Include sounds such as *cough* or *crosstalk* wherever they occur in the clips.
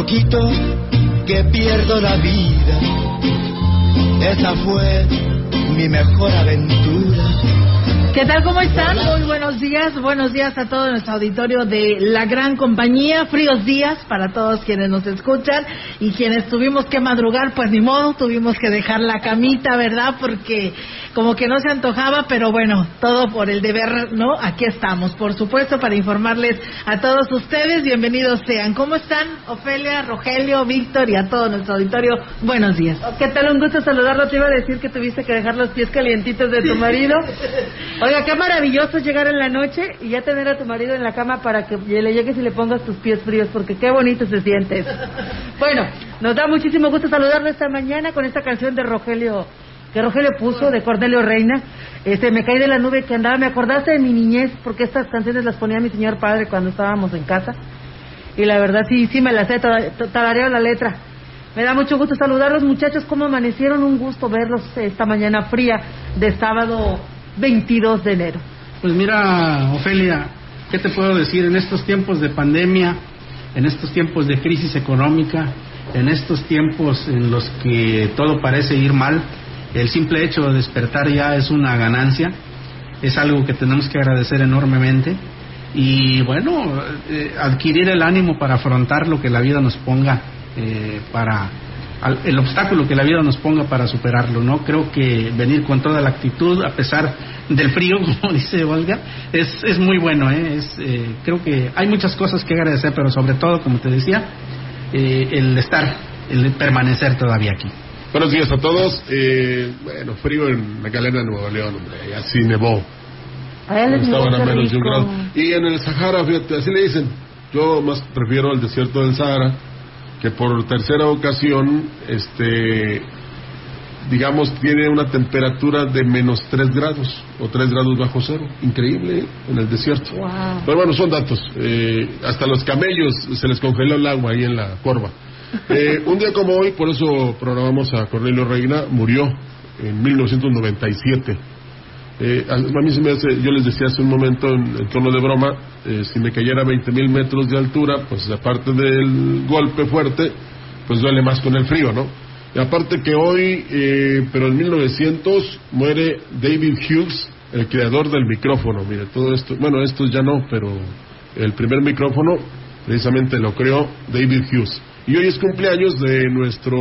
Poquito que pierdo la vida, esa fue mi mejor aventura. ¿Qué tal? ¿Cómo están? Muy buenos días. Buenos días a todo nuestro auditorio de la gran compañía. Fríos días para todos quienes nos escuchan y quienes tuvimos que madrugar, pues ni modo, tuvimos que dejar la camita, ¿verdad? Porque como que no se antojaba, pero bueno, todo por el deber, ¿no? Aquí estamos, por supuesto, para informarles a todos ustedes. Bienvenidos sean. ¿Cómo están? Ofelia, Rogelio, Víctor y a todo nuestro auditorio. Buenos días. ¿Qué tal? Un gusto saludarlo. Te iba a decir que tuviste que dejar los pies calientitos de tu marido. *laughs* Oiga, qué maravilloso llegar en la noche y ya tener a tu marido en la cama para que le llegues y le pongas tus pies fríos, porque qué bonito se siente. eso. Bueno, nos da muchísimo gusto saludarlo esta mañana con esta canción de Rogelio, que Rogelio puso, de Cornelio Reina. Este, me caí de la nube que andaba. Me acordaste de mi niñez, porque estas canciones las ponía mi señor padre cuando estábamos en casa. Y la verdad, sí, sí me las sé, tar- tarareo la letra. Me da mucho gusto saludarlos, muchachos. ¿Cómo amanecieron? Un gusto verlos esta mañana fría de sábado 22 de enero. Pues mira, Ofelia, ¿qué te puedo decir? En estos tiempos de pandemia, en estos tiempos de crisis económica, en estos tiempos en los que todo parece ir mal, el simple hecho de despertar ya es una ganancia, es algo que tenemos que agradecer enormemente y bueno, eh, adquirir el ánimo para afrontar lo que la vida nos ponga eh, para al- el obstáculo que la vida nos ponga para superarlo, ¿no? Creo que venir con toda la actitud, a pesar del frío, *laughs* como dice Olga, es, es muy bueno, ¿eh? Es, eh, creo que hay muchas cosas que agradecer, pero sobre todo, como te decía, eh, el estar, el permanecer todavía aquí. Buenos días a todos. Eh, bueno, frío en la galera de Nuevo León, hombre. y Así nevó. A él les Estaban a menos de un grado. Y en el Sahara, fíjate, así le dicen. Yo más prefiero el desierto del Sahara, que por tercera ocasión, este, digamos, tiene una temperatura de menos 3 grados o 3 grados bajo cero. Increíble, ¿eh? En el desierto. Wow. Pero bueno, son datos. Eh, hasta los camellos se les congeló el agua ahí en la corva. *laughs* Eh, un día como hoy, por eso programamos a Cornelio Reina, murió en 1997. Eh, a mí se me hace, yo les decía hace un momento en, en tono de broma, eh, si me cayera a 20 mil metros de altura, pues aparte del golpe fuerte, pues duele más con el frío, ¿no? Y aparte que hoy, eh, pero en 1900, muere David Hughes, el creador del micrófono. Mire, todo esto, bueno, esto ya no, pero el primer micrófono precisamente lo creó David Hughes. Y hoy es cumpleaños de nuestro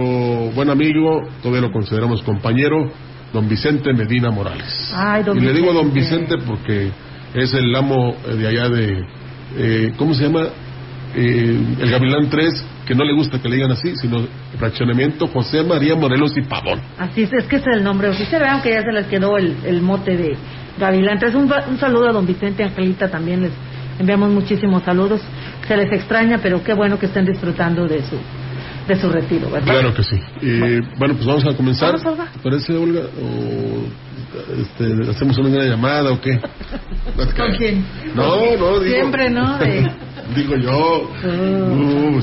buen amigo, todavía lo consideramos compañero, don Vicente Medina Morales. Ay, don y le digo don Vicente. Porque es el amo eh, de allá de, eh, ¿cómo se llama? Eh, el Gavilán 3, que no le gusta que le digan así, sino fraccionamiento José María Morelos y Pavón. Así es, es que es el nombre oficial. Vean que ya se les quedó el, el mote de Gavilán. Entonces, un, va- un saludo a don Vicente Angelita también. Les enviamos muchísimos saludos. Se les extraña, pero qué bueno que estén disfrutando de su de su retiro, ¿verdad? Claro que sí. Eh, bueno, pues vamos a comenzar. Vamos, Olga. ¿Te parece, Olga? ¿O este, hacemos una llamada o qué? ¿Con quién? No, no, digo. Siempre, ¿no? *laughs* De- digo yo. Oh. Uh,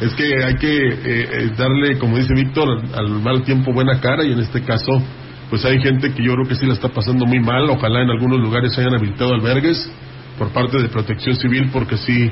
es que hay que eh, eh, darle, como dice Víctor, al mal tiempo buena cara y en este caso, pues hay gente que yo creo que sí la está pasando muy mal. Ojalá en algunos lugares se hayan habilitado albergues por parte de Protección Civil porque sí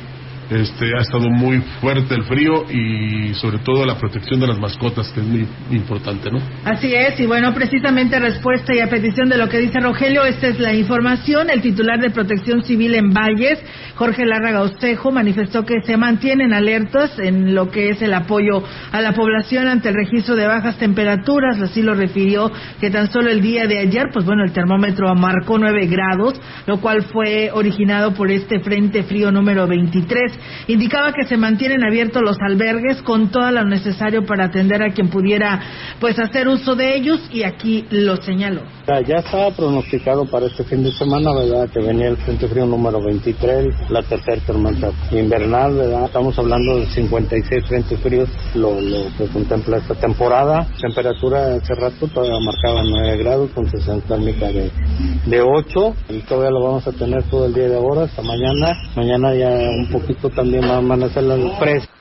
Este, ha estado muy fuerte el frío y sobre todo la protección de las mascotas, que es muy importante, ¿no? Así es, y bueno, precisamente respuesta y a petición de lo que dice Rogelio, esta es la información. El titular de Protección Civil en Valles, Jorge Larraga Ostejo, manifestó que se mantienen alertas en lo que es el apoyo a la población ante el registro de bajas temperaturas. Así lo refirió que tan solo el día de ayer, pues bueno, el termómetro marcó 9 grados, lo cual fue originado por este frente frío número 23 indicaba que se mantienen abiertos los albergues con todo lo necesario para atender a quien pudiera pues hacer uso de ellos y aquí lo señaló. Ya estaba pronosticado para este fin de semana, ¿verdad? Que venía el Frente Frío número 23, la tercera tormenta invernal, ¿verdad? Estamos hablando de 56 frentes fríos, lo, lo que contempla esta temporada. Temperatura hace rato todavía marcaba 9 grados con 60 térmica de, de 8 y todavía lo vamos a tener todo el día de ahora hasta mañana. Mañana ya un poquito también van a hacer las frescas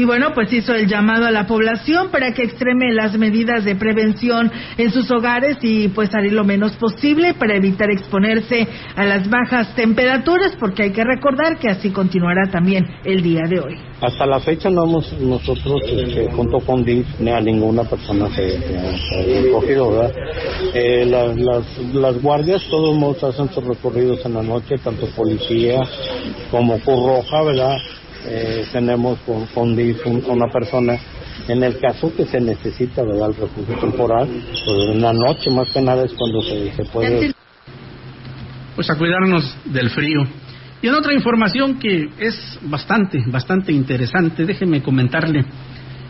y bueno, pues hizo el llamado a la población para que extreme las medidas de prevención en sus hogares y pues salir lo menos posible para evitar exponerse a las bajas temperaturas, porque hay que recordar que así continuará también el día de hoy. Hasta la fecha no hemos nosotros, este, junto con DIF, ni a ninguna persona que, ha cogido, ¿verdad? Eh, las, las, guardias, todos hacen sus recorridos en la noche, tanto policía como Cruz Roja, ¿verdad? Eh, tenemos con, con, una persona en el caso que se necesita ¿verdad? el refugio temporal, pues en la noche más que nada es cuando se, se puede... Pues a cuidarnos del frío. Y en otra información que es bastante, bastante interesante, déjeme comentarle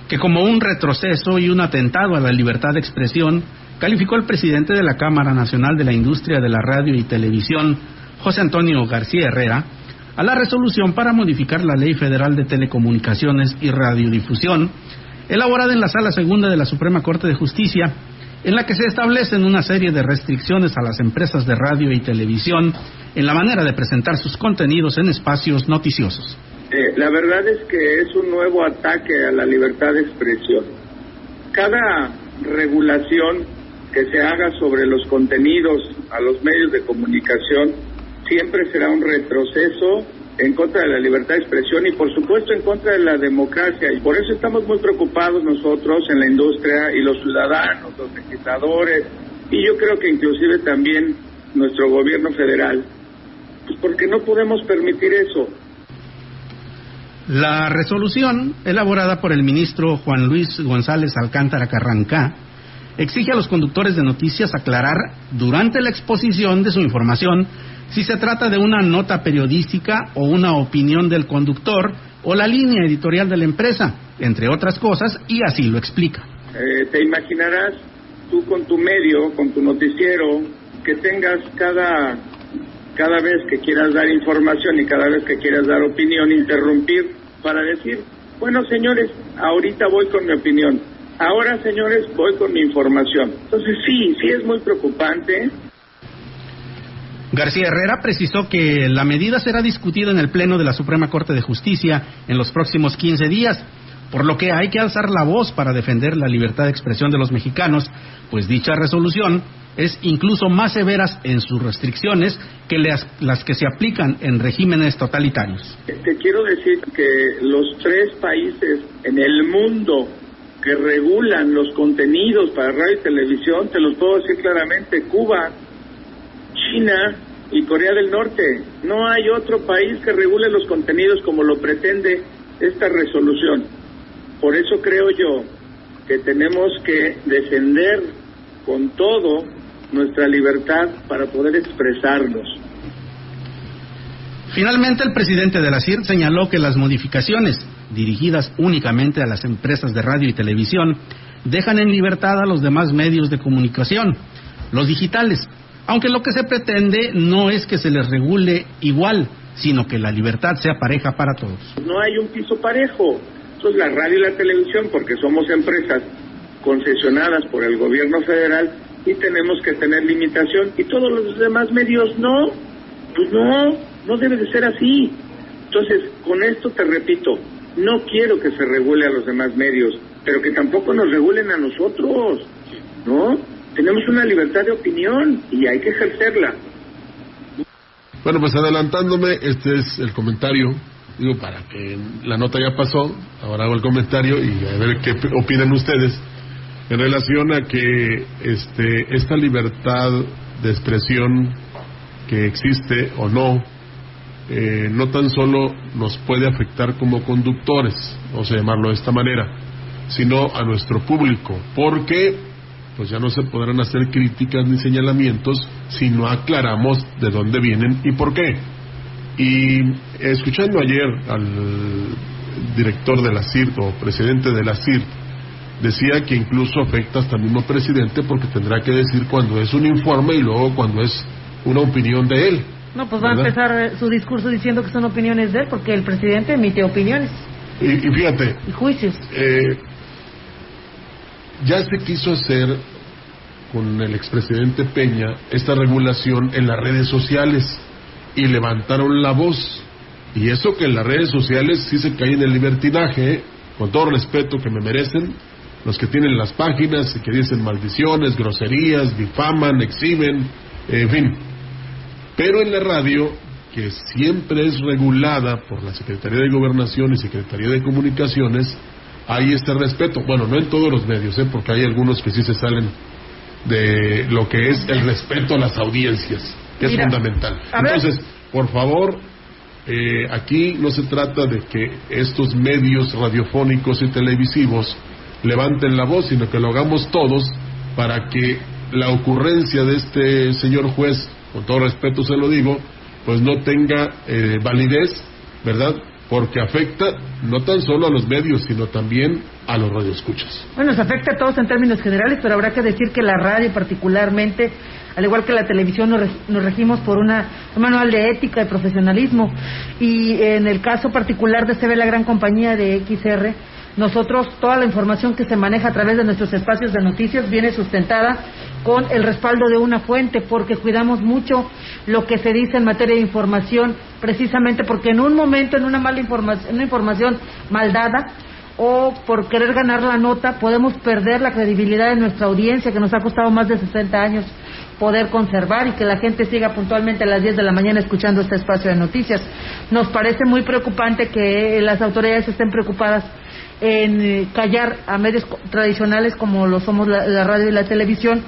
que como un retroceso y un atentado a la libertad de expresión, calificó el presidente de la Cámara Nacional de la Industria de la Radio y Televisión, José Antonio García Herrera, a la resolución para modificar la Ley Federal de Telecomunicaciones y Radiodifusión, elaborada en la Sala Segunda de la Suprema Corte de Justicia, en la que se establecen una serie de restricciones a las empresas de radio y televisión en la manera de presentar sus contenidos en espacios noticiosos. Eh, la verdad es que es un nuevo ataque a la libertad de expresión. Cada regulación que se haga sobre los contenidos a los medios de comunicación siempre será un retroceso en contra de la libertad de expresión y por supuesto en contra de la democracia. Y por eso estamos muy preocupados nosotros en la industria y los ciudadanos, los legisladores y yo creo que inclusive también nuestro gobierno federal, pues porque no podemos permitir eso. La resolución elaborada por el ministro Juan Luis González Alcántara Carrancá exige a los conductores de noticias aclarar durante la exposición de su información si se trata de una nota periodística o una opinión del conductor o la línea editorial de la empresa, entre otras cosas, y así lo explica. Eh, te imaginarás tú con tu medio, con tu noticiero, que tengas cada, cada vez que quieras dar información y cada vez que quieras dar opinión, interrumpir para decir, bueno señores, ahorita voy con mi opinión, ahora señores voy con mi información. Entonces sí, sí es muy preocupante García Herrera precisó que la medida será discutida en el Pleno de la Suprema Corte de Justicia en los próximos 15 días, por lo que hay que alzar la voz para defender la libertad de expresión de los mexicanos, pues dicha resolución es incluso más severas en sus restricciones que las, las que se aplican en regímenes totalitarios. Te quiero decir que los tres países en el mundo que regulan los contenidos para radio y televisión, te los puedo decir claramente, Cuba, China y Corea del Norte. No hay otro país que regule los contenidos como lo pretende esta resolución. Por eso creo yo que tenemos que defender con todo nuestra libertad para poder expresarnos. Finalmente, el presidente de la CIR señaló que las modificaciones dirigidas únicamente a las empresas de radio y televisión dejan en libertad a los demás medios de comunicación, los digitales, aunque lo que se pretende no es que se les regule igual, sino que la libertad sea pareja para todos. No hay un piso parejo. Entonces la radio y la televisión, porque somos empresas concesionadas por el gobierno federal y tenemos que tener limitación y todos los demás medios no, pues no, no debe de ser así. Entonces, con esto te repito, no quiero que se regule a los demás medios, pero que tampoco nos regulen a nosotros, ¿no? Tenemos una libertad de opinión y hay que ejercerla. Bueno, pues adelantándome, este es el comentario digo, para que la nota ya pasó, ahora hago el comentario y a ver qué opinan ustedes en relación a que este, esta libertad de expresión que existe o no, eh, no tan solo nos puede afectar como conductores, vamos a llamarlo de esta manera, sino a nuestro público, porque pues ya no se podrán hacer críticas ni señalamientos si no aclaramos de dónde vienen y por qué. Y escuchando ayer al director de la CIRT o presidente de la CIRT, decía que incluso afecta hasta el mismo presidente porque tendrá que decir cuando es un informe y luego cuando es una opinión de él. No, pues va a empezar su discurso diciendo que son opiniones de él porque el presidente emite opiniones. Y, y fíjate. Y juicios. Eh, ya se quiso hacer con el expresidente Peña esta regulación en las redes sociales y levantaron la voz. Y eso que en las redes sociales sí se cae en el libertinaje, ¿eh? con todo respeto que me merecen, los que tienen las páginas y que dicen maldiciones, groserías, difaman, exhiben, en fin. Pero en la radio, que siempre es regulada por la Secretaría de Gobernación y Secretaría de Comunicaciones, hay este respeto. Bueno, no en todos los medios, ¿eh? porque hay algunos que sí se salen de lo que es el respeto a las audiencias, que es fundamental. Entonces, por favor, eh, aquí no se trata de que estos medios radiofónicos y televisivos levanten la voz, sino que lo hagamos todos para que la ocurrencia de este señor juez, con todo respeto se lo digo, pues no tenga eh, validez, ¿verdad? Porque afecta no tan solo a los medios, sino también a los radioescuchas. Bueno, nos afecta a todos en términos generales, pero habrá que decir que la radio particularmente, al igual que la televisión, nos, nos regimos por una, un manual de ética y profesionalismo. Y en el caso particular de CB, la gran compañía de XR, nosotros, toda la información que se maneja a través de nuestros espacios de noticias viene sustentada con el respaldo de una fuente, porque cuidamos mucho lo que se dice en materia de información, precisamente porque en un momento, en una mala información, una información mal dada, o por querer ganar la nota, podemos perder la credibilidad de nuestra audiencia, que nos ha costado más de 60 años poder conservar y que la gente siga puntualmente a las 10 de la mañana escuchando este espacio de noticias. Nos parece muy preocupante que las autoridades estén preocupadas en eh, callar a medios tradicionales como lo somos la, radio y la televisión,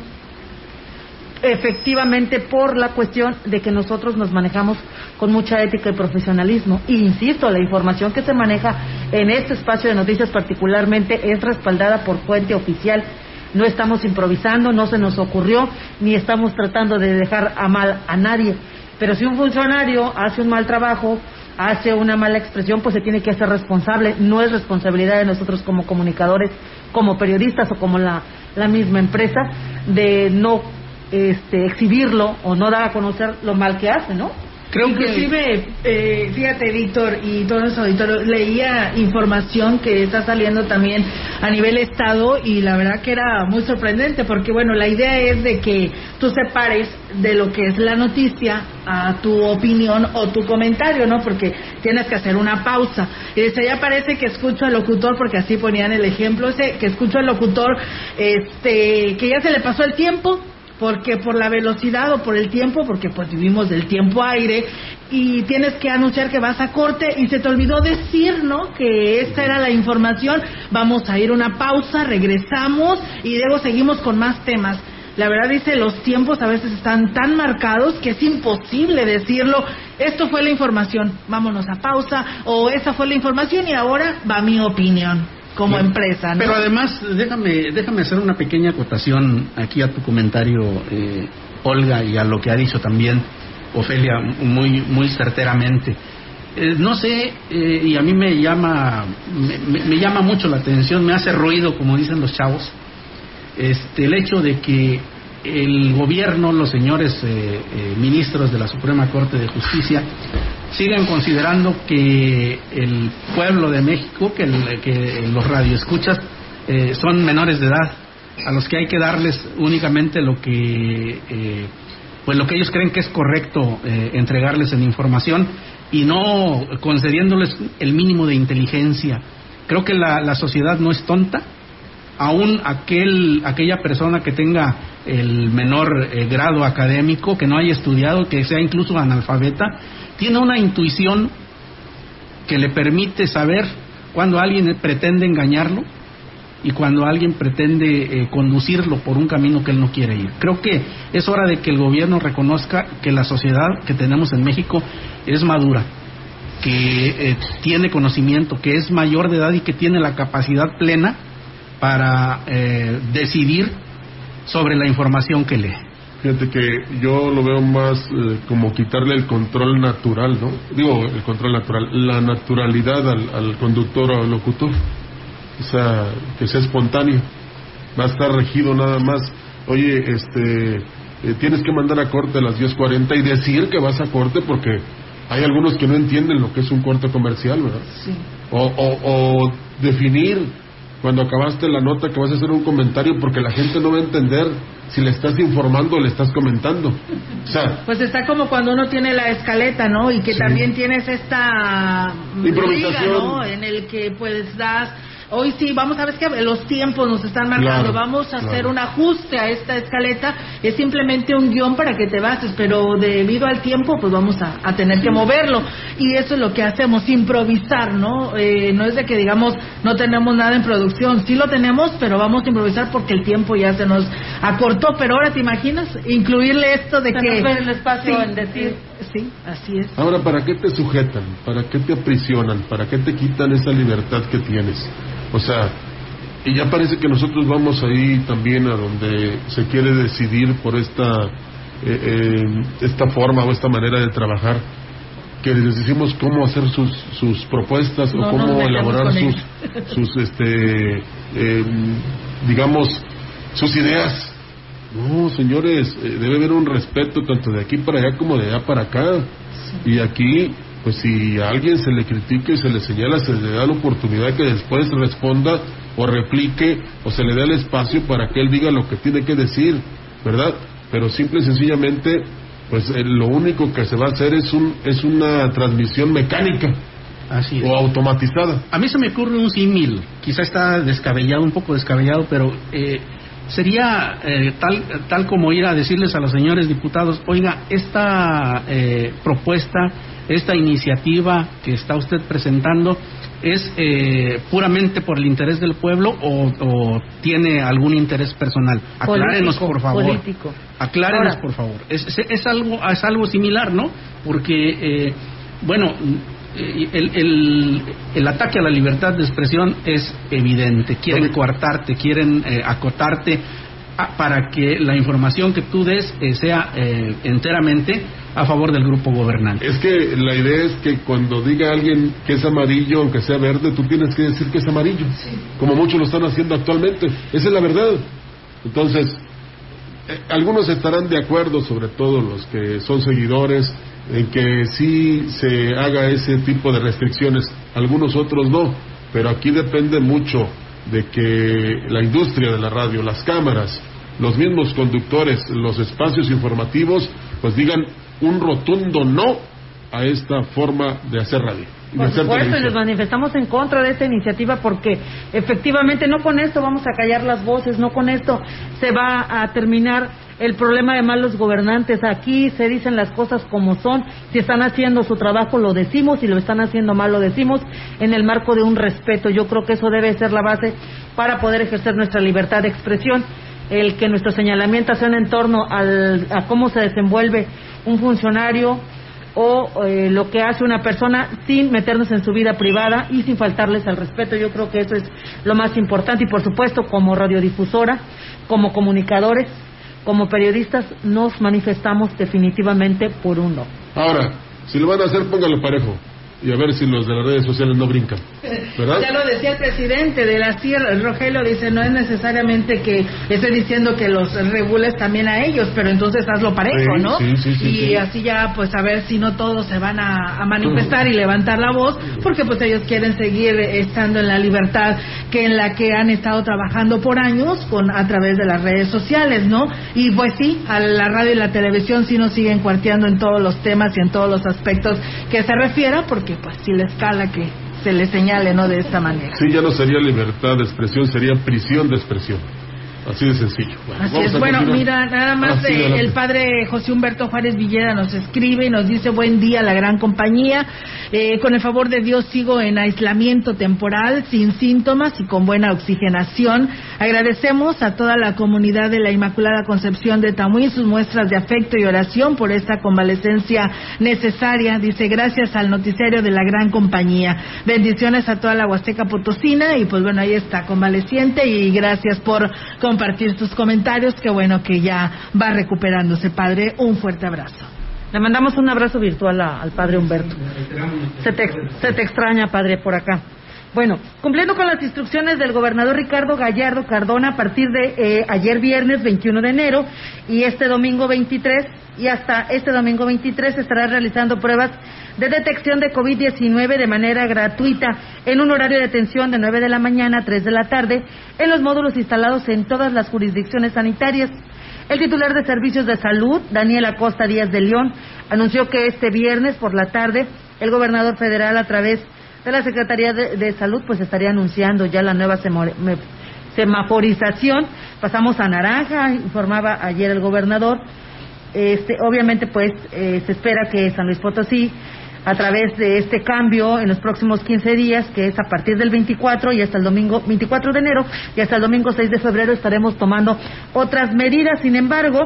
efectivamente por la cuestión de que nosotros nos manejamos con mucha ética y profesionalismo. Y insisto, la información que se maneja en este espacio de noticias particularmente es respaldada por fuente oficial. No estamos improvisando, no se nos ocurrió, ni estamos tratando de dejar a mal a nadie. Pero si un funcionario hace un mal trabajo, hace una mala expresión, pues se tiene que hacer responsable. No es responsabilidad de nosotros como comunicadores, como periodistas o como la, la misma empresa de no este, exhibirlo o no dar a conocer lo mal que hace, ¿no? Creo Inclusive, eh, fíjate, Víctor y todos los auditores, leía información que está saliendo también a nivel Estado y la verdad que era muy sorprendente porque, bueno, la idea es de que tú separes de lo que es la noticia a tu opinión o tu comentario, ¿no? Porque tienes que hacer una pausa. Y dice, ya parece que escucho al locutor, porque así ponían el ejemplo ese, que escucho al locutor, este, que ya se le pasó el tiempo, porque por la velocidad o por el tiempo, porque pues vivimos del tiempo aire y tienes que anunciar que vas a corte y se te olvidó decir, ¿no? Que esta era la información. Vamos a ir una pausa, regresamos y luego seguimos con más temas. La verdad dice, los tiempos a veces están tan marcados que es imposible decirlo. Esto fue la información, vámonos a pausa o esa fue la información y ahora va mi opinión como empresa. Pero además, déjame, déjame hacer una pequeña acotación aquí a tu comentario, eh, Olga, y a lo que ha dicho también Ofelia muy, muy certeramente. Eh, no sé, eh, y a mí me llama, me, me, llama mucho la atención, me hace ruido, como dicen los chavos, este, el hecho de que el gobierno, los señores eh, eh, ministros de la Suprema Corte de Justicia, siguen considerando que el pueblo de México, que, que los radioescuchas eh, son menores de edad, a los que hay que darles únicamente lo que, eh, pues lo que ellos creen que es correcto eh, entregarles en información y no concediéndoles el mínimo de inteligencia. Creo que la, la sociedad no es tonta, aún aquel, aquella persona que tenga el menor eh, grado académico, que no haya estudiado, que sea incluso analfabeta, tiene una intuición que le permite saber cuando alguien pretende engañarlo y cuando alguien pretende eh, conducirlo por un camino que él no quiere ir. Creo que es hora de que el gobierno reconozca que la sociedad que tenemos en México es madura, que eh, tiene conocimiento, que es mayor de edad y que tiene la capacidad plena para eh, decidir sobre la información que lee. Fíjate que yo lo veo más eh, como quitarle el control natural, ¿no? Digo, el control natural, la naturalidad al, al conductor o al locutor. O sea, que sea espontáneo. Va a estar regido nada más. Oye, este, eh, tienes que mandar a corte a las 10.40 y decir que vas a corte porque hay algunos que no entienden lo que es un corte comercial, ¿verdad? Sí. O, o, o definir cuando acabaste la nota que vas a hacer un comentario porque la gente no va a entender si le estás informando o le estás comentando. O sea, Pues está como cuando uno tiene la escaleta, ¿no? Y que Sí. también tienes esta Improvisación. liga, ¿no? En el que pues das Hoy sí, vamos a ver que los tiempos nos están marcando, Claro, vamos a hacer un ajuste a esta escaleta, es simplemente un guion para que te bases, pero debido al tiempo pues vamos a, a tener que moverlo. Y eso es lo que hacemos, improvisar, ¿no? Eh, no es de que digamos no tenemos nada en producción, sí lo tenemos, pero vamos a improvisar porque el tiempo ya se nos acortó, pero ahora te imaginas incluirle esto de Se que... nos ve el espacio Sí, en decir. Sí, así es. Ahora, ¿para qué te sujetan? ¿Para qué te aprisionan? ¿Para qué te quitan esa libertad que tienes? O sea, y ya parece que nosotros vamos ahí también a donde se quiere decidir por esta, eh, eh, esta forma o esta manera de trabajar, que les decimos cómo hacer sus, sus propuestas No o cómo elaborar sus, sus este, eh, digamos, sus ideas. No, señores, eh, debe haber un respeto tanto de aquí para allá como de allá para acá. Y aquí, pues si a alguien se le critica y se le señala, se le da la oportunidad que después responda o replique o se le dé el espacio para que él diga lo que tiene que decir, ¿verdad? Pero simple y sencillamente, pues eh, lo único que se va a hacer es, un, es una transmisión mecánica Así es. o automatizada. A mí se me ocurre un símil, quizá está descabellado, un poco descabellado, pero eh, sería eh, tal, tal como ir a decirles a los señores diputados, oiga, esta eh, propuesta, esta iniciativa que está usted presentando, ¿es eh, puramente por el interés del pueblo o, o tiene algún interés personal? Aclárenos, Político, por favor. político. Aclárenos, Ahora- por favor. Es, es, es algo, es algo similar, ¿no? Porque, eh, bueno, el, el, el ataque a la libertad de expresión es evidente. Quieren coartarte, quieren eh, acotarte a- para que la información que tú des eh, sea eh, enteramente a favor del grupo gobernante. Es que la idea es que cuando diga alguien que es amarillo, aunque sea verde, tú tienes que decir que es amarillo, como muchos lo están haciendo actualmente. Esa es la verdad. Entonces, eh, algunos estarán de acuerdo, sobre todo los que son seguidores, en que sí se haga ese tipo de restricciones, algunos otros no, pero aquí depende mucho de que la industria de la radio, las cámaras, los mismos conductores, los espacios informativos, pues digan un rotundo no a esta forma de hacer radio. Por supuesto, y nos manifestamos en contra de esta iniciativa porque efectivamente no con esto vamos a callar las voces, no con esto se va a terminar el problema de malos gobernantes. Aquí se dicen las cosas como son. Si están haciendo su trabajo lo decimos, si lo están haciendo mal lo decimos en el marco de un respeto. Yo creo que eso debe ser la base para poder ejercer nuestra libertad de expresión. El que nuestros señalamientos sean en torno al, a cómo se desenvuelve un funcionario o eh, lo que hace una persona sin meternos en su vida privada y sin faltarles al respeto. Yo creo que eso es lo más importante y por supuesto como radiodifusora, como comunicadores, como periodistas nos manifestamos definitivamente por un no. Ahora, si lo van a hacer, póngalo parejo. Y a ver si los de las redes sociales no brincan. ¿Verdad? Ya lo decía el presidente de la CIR, Rogelio, dice, no es necesariamente que esté diciendo que los regules también a ellos, pero entonces hazlo parejo, Sí, ¿no? sí, sí, sí, y sí. así ya, pues a ver si no todos se van a, a manifestar y levantar la voz, porque pues ellos quieren seguir estando en la libertad que en la que han estado trabajando por años con a través de las redes sociales, ¿no? Y pues sí, a la radio y la televisión sí nos siguen cuarteando en todos los temas y en todos los aspectos que se refiera, porque pues sí les cala que se les señale, ¿no? De esta manera. Sí, ya no sería libertad de expresión, sería prisión de expresión. Así de sencillo. Así es. Bueno, mira, nada más eh, el padre José Humberto Juárez Villeda nos escribe y nos dice buen día la gran compañía. Eh, con el favor de Dios sigo en aislamiento temporal, sin síntomas y con buena oxigenación. Agradecemos a toda la comunidad de la Inmaculada Concepción de Tamuín sus muestras de afecto y oración por esta convalecencia necesaria. Dice gracias al noticiario de la gran compañía. Bendiciones a toda la Huasteca Potosina y pues bueno, ahí está convaleciente y gracias por compartir tus comentarios. Qué bueno que ya va recuperándose, padre. Un fuerte abrazo. Le mandamos un abrazo virtual al padre Humberto. Se te, se te extraña, padre, por acá. Bueno, cumpliendo con las instrucciones del gobernador Ricardo Gallardo Cardona a partir de eh, ayer viernes 21 de enero y este domingo 23 y hasta este domingo 23 estará realizando pruebas de detección de COVID-19 de manera gratuita en un horario de atención de 9 de la mañana a 3 de la tarde en los módulos instalados en todas las jurisdicciones sanitarias. El titular de Servicios de Salud, Daniel Acosta Díaz de León, anunció que este viernes por la tarde el gobernador federal a través de la Secretaría de, Salud pues estaría anunciando ya la nueva semaforización. Pasamos a naranja, informaba ayer el gobernador. Este, obviamente pues eh, se espera que San Luis Potosí a través de este cambio en los próximos 15 días, que es a partir del 24 y hasta el domingo 24 de enero y hasta el domingo 6 de febrero estaremos tomando otras medidas. Sin embargo,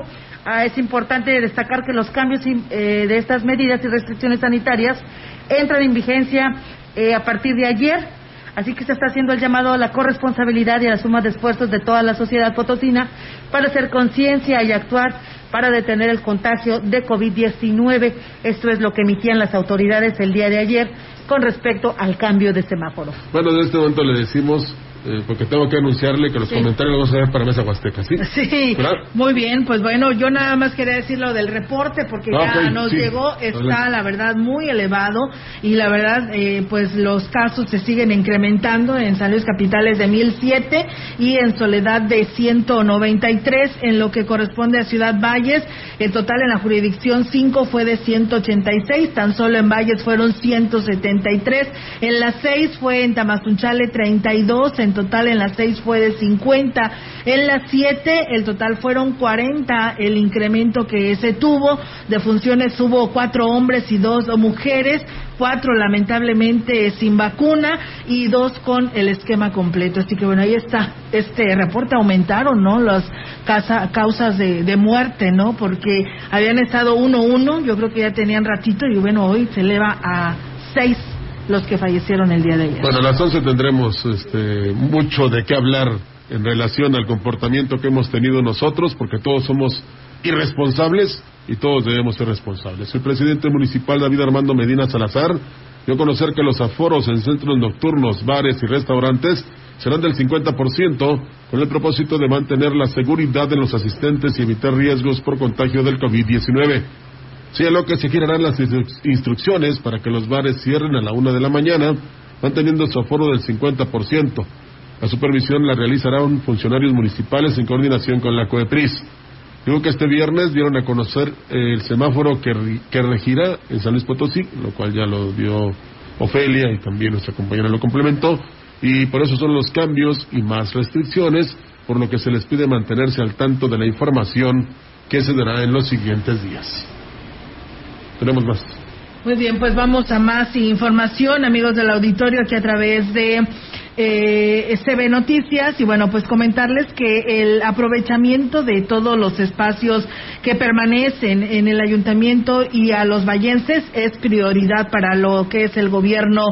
ah, es importante destacar que los cambios eh, de estas medidas y restricciones sanitarias entran en vigencia eh, a partir de ayer. Así que se está haciendo el llamado a la corresponsabilidad y a la suma de esfuerzos de toda la sociedad potosina para hacer conciencia y actuar para detener el contagio de COVID-19. Esto es lo que emitían las autoridades el día de ayer con respecto al cambio de semáforo. Bueno, en este momento le decimos eh, porque tengo que anunciarle que los comentarios los vamos a para Mesa Huasteca, ¿sí? *laughs* Sí, muy bien, pues bueno, yo nada más quería decir lo del reporte porque ah, ya nos llegó, está la verdad muy elevado y la verdad, eh, pues los casos se siguen incrementando en San Luis Capitales de 1007 y en Soledad de 193 en lo que corresponde a Ciudad Valles, el total en la jurisdicción 5 fue de 186, tan solo en Valles fueron 173, en las 6 fue en Tamazunchale 32, en total en las seis fue de 50, en las siete el total fueron 40 el incremento que se tuvo, de funciones hubo cuatro hombres y dos mujeres, cuatro lamentablemente sin vacuna y dos con el esquema completo. Así que bueno, ahí está, este reporte aumentaron, ¿no? Las causas de, de muerte, ¿no? Porque habían estado uno uno, yo creo que ya tenían ratito y bueno, hoy se eleva a seis los que fallecieron el día de ayer. Bueno, a las 11 tendremos este, mucho de qué hablar en relación al comportamiento que hemos tenido nosotros, porque todos somos irresponsables y todos debemos ser responsables. El presidente municipal David Armando Medina Salazar dio a conocer que los aforos en centros nocturnos, bares y restaurantes serán del 50% con el propósito de mantener la seguridad de los asistentes y evitar riesgos por contagio del COVID-19 lo que se girarán las instrucciones para que los bares cierren a la una de la mañana, manteniendo su aforo del 50%. La supervisión la realizarán funcionarios municipales en coordinación con la COEPRIS. Digo que este viernes dieron a conocer el semáforo que, que regirá en San Luis Potosí, lo cual ya lo dio Ofelia y también nuestra compañera lo complementó, y por eso son los cambios y más restricciones, por lo que se les pide mantenerse al tanto de la información que se dará en los siguientes días. Tenemos más. Muy bien, pues vamos a más información, amigos del auditorio, aquí a través de eh, CB Noticias y bueno, pues comentarles que el aprovechamiento de todos los espacios que permanecen en el ayuntamiento y a los vallenses es prioridad para lo que es el gobierno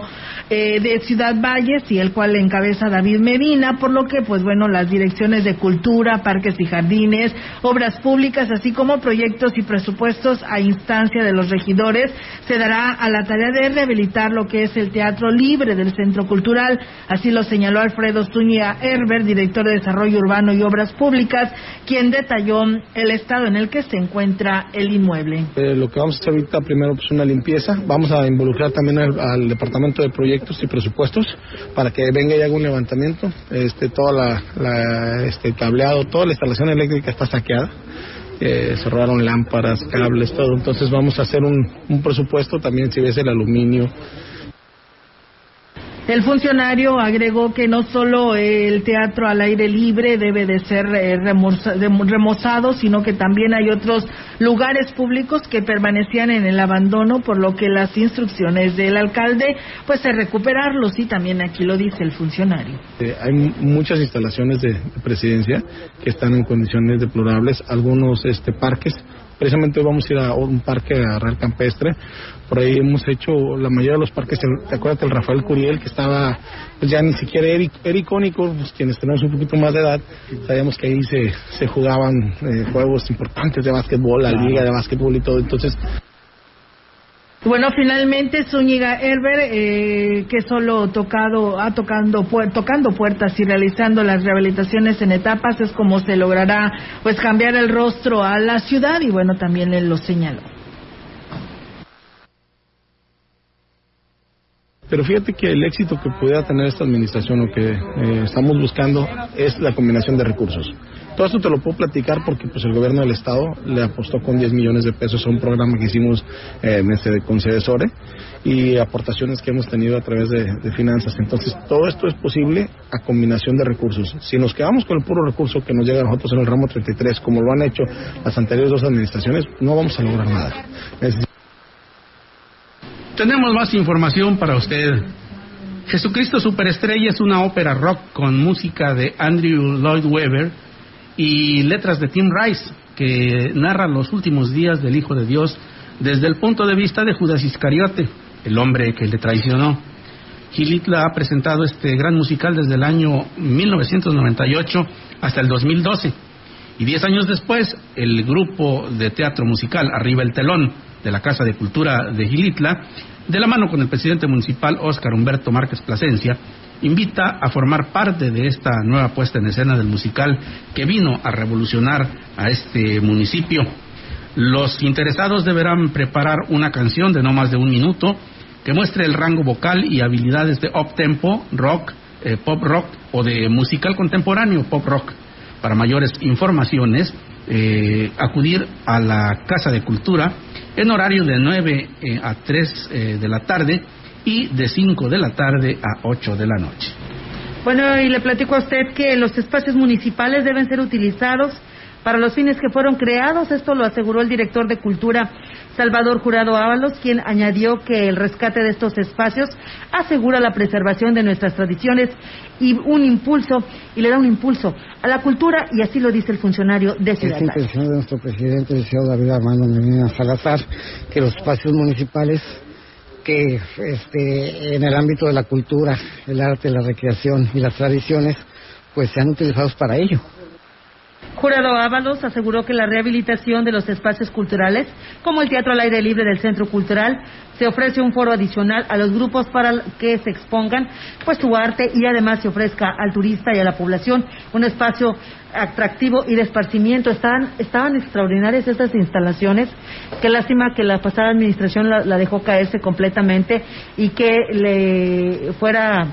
eh, de Ciudad Valles y el cual encabeza David Medina, por lo que pues bueno, las direcciones de cultura, parques y jardines, obras públicas, así como proyectos y presupuestos a instancia de los regidores, se dará a la tarea de rehabilitar lo que es el teatro libre del Centro Cultural, así lo señaló Alfredo Zúñiga Herber, director de Desarrollo Urbano y Obras Públicas, quien detalló el estado en el que se encuentra el inmueble. Eh, lo que vamos a hacer ahorita primero es pues, una limpieza, vamos a involucrar también al, Departamento de Proyectos y Presupuestos para que venga y haga un levantamiento, este, toda la, este, cableado, toda la instalación eléctrica está saqueada. Eh, se robaron lámparas, cables, todo. Entonces vamos a hacer un, un presupuesto también si ves el aluminio, El funcionario agregó que no solo el teatro al aire libre debe de ser eh, remozado, sino que también hay otros lugares públicos que permanecían en el abandono, por lo que las instrucciones del alcalde, pues es recuperarlos y también aquí lo dice el funcionario. Eh, hay muchas instalaciones de presidencia que están en condiciones deplorables, algunos este parques Precisamente vamos a ir a un parque a Real Campestre. Por ahí hemos hecho la mayoría de los parques. ¿Te acuerdas del Rafael Curiel que estaba, pues ya ni siquiera era, icónico? Pues quienes tenemos un poquito más de edad, sabíamos que ahí se, se jugaban eh, juegos importantes de básquetbol, la liga de básquetbol y todo. Entonces, bueno, finalmente Zúñiga Herber, eh, que solo tocado, ha tocando, tocando puertas y realizando las rehabilitaciones en etapas, es como se logrará pues cambiar el rostro a la ciudad y bueno, también él lo señaló. Pero fíjate que el éxito que pueda tener esta administración o que eh, estamos buscando es la combinación de recursos. Todo esto te lo puedo platicar porque pues el gobierno del estado le apostó con 10 millones de pesos a un programa que hicimos eh, este, con Cedesore y aportaciones que hemos tenido a través de, finanzas. Entonces todo esto es posible a combinación de recursos. Si nos quedamos con el puro recurso que nos llega a nosotros en el ramo 33, como lo han hecho las anteriores dos administraciones, no vamos a lograr nada. Tenemos más información para usted. Jesucristo Superestrella es una ópera rock con música de Andrew Lloyd Webber y letras de Tim Rice, que narra los últimos días del Hijo de Dios desde el punto de vista de Judas Iscariote, el hombre que le traicionó. Gilitla ha presentado este gran musical desde el año 1998 hasta el 2012. Y diez años después, el grupo de teatro musical Arriba el Telón de la Casa de Cultura de Gilitla, de la mano con el presidente municipal Óscar Humberto Márquez Plasencia, invita a formar parte de esta nueva puesta en escena del musical que vino a revolucionar a este municipio. Los interesados deberán preparar una canción de no más de un minuto que muestre el rango vocal y habilidades de up tempo, rock, eh, pop rock o de musical contemporáneo, pop rock. Para mayores informaciones, eh, acudir a la Casa de Cultura en horario de 9 eh, a 3 de la tarde y de 5 de la tarde a 8 de la noche. Bueno, y le platico a usted que los espacios municipales deben ser utilizados para los fines que fueron creados. Esto lo aseguró el director de Cultura, Salvador Jurado Ábalos, quien añadió que el rescate de estos espacios asegura la preservación de nuestras tradiciones y un impulso, y le da un impulso a la cultura, y así lo dice el funcionario de Ciudad. Es intención de nuestro presidente, el señor David Armando Medina Salazar, que los espacios municipales que este, en el ámbito de la cultura, el arte, la recreación y las tradiciones, pues sean utilizados para ello. Jurado Ábalos aseguró que la rehabilitación de los espacios culturales, como el Teatro al Aire Libre del Centro Cultural, se ofrece un foro adicional a los grupos para que se expongan pues su arte y además se ofrezca al turista y a la población un espacio atractivo y de esparcimiento. Estaban, estaban extraordinarias estas instalaciones. Qué lástima que la pasada administración la, la dejó caerse completamente y que le fuera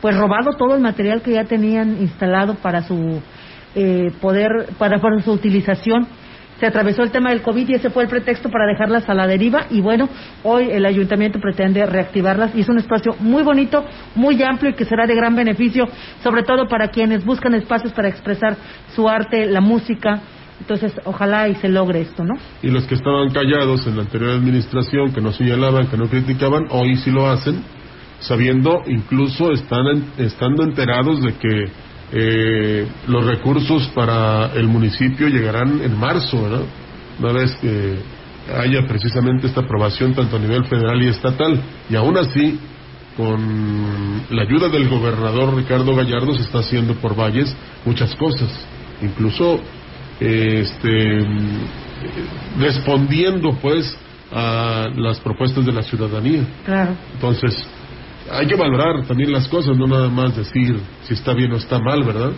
pues robado todo el material que ya tenían instalado para su eh, poder, para, su utilización. Se atravesó el tema del COVID y ese fue el pretexto para dejarlas a la deriva y bueno, hoy el ayuntamiento pretende reactivarlas y es un espacio muy bonito, muy amplio y que será de gran beneficio, sobre todo para quienes buscan espacios para expresar su arte, la música, entonces, ojalá y se logre esto, ¿no? Y los que estaban callados en la anterior administración, que no señalaban, que no criticaban, hoy sí lo hacen, sabiendo, incluso están estando enterados de que eh, los recursos para el municipio llegarán en marzo, ¿verdad? Una vez que haya precisamente esta aprobación tanto a nivel federal y estatal. Y aún así, con la ayuda del gobernador Ricardo Gallardo se está haciendo por Valles muchas cosas, incluso este, respondiendo pues a las propuestas de la ciudadanía. Claro. Entonces, hay que valorar también las cosas, no nada más decir si está bien o está mal, ¿verdad?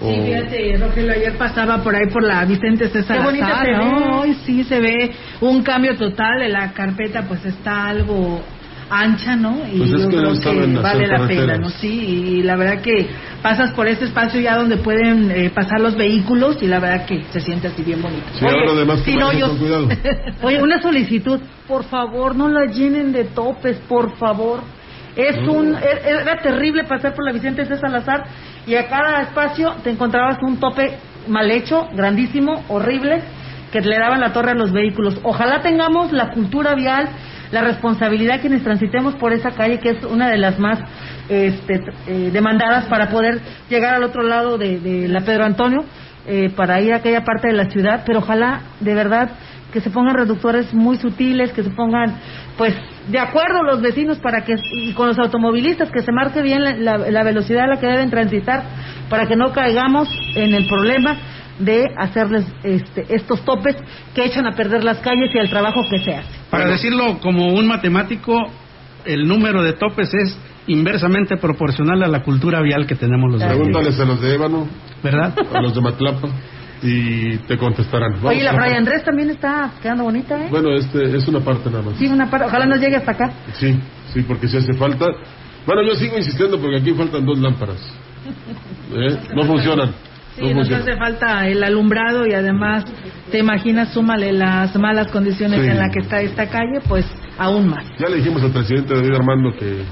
Sí, fíjate, Rogelio, ayer pasaba por ahí por la Vicente César Qué bonita se ve. sí se ve un cambio total, la carpeta pues está algo ancha, ¿no? Y pues yo creo que vale la pena, ¿no? Sí, y la verdad que pasas por este espacio ya donde pueden eh, pasar los vehículos y la verdad que se siente así bien bonito. Sí, ahora además que no, con cuidado. *laughs* Oye, una solicitud, por favor, no la llenen de topes, por favor Es un, era era terrible pasar por la Vicente C. Salazar y a cada espacio te encontrabas un tope mal hecho, grandísimo, horrible, que le daban la torre a los vehículos. Ojalá tengamos la cultura vial, la responsabilidad quienes transitemos por esa calle, que es una de las más este, eh, demandadas para poder llegar al otro lado de, de la Pedro Antonio, eh, para ir a aquella parte de la ciudad, pero ojalá de verdad que se pongan reductores muy sutiles, que se pongan, pues, de acuerdo los vecinos para que, y con los automovilistas, que se marque bien la, la- la velocidad a la que deben transitar, para que no caigamos en el problema de hacerles este, estos topes que echan a perder las calles y el trabajo que se hace. Para decirlo como un matemático, el número de topes es inversamente proporcional a la cultura vial que tenemos los Pregúntales a los de Ébano, ¿verdad? a los de Matlapa, y te contestarán. Vamos Oye, la Fray Andrés también está quedando bonita, ¿eh? Bueno, este es una parte nada más. Sí, una parte, ojalá nos llegue hasta acá. Sí, sí, porque si hace falta. Bueno, yo sigo insistiendo porque aquí faltan dos lámparas. ¿Eh? No funcionan. Sí, no nos hace falta el alumbrado y además, te imaginas, súmale las malas condiciones Sí. en las que está esta calle, pues aún más. Ya le dijimos al presidente David Armando que,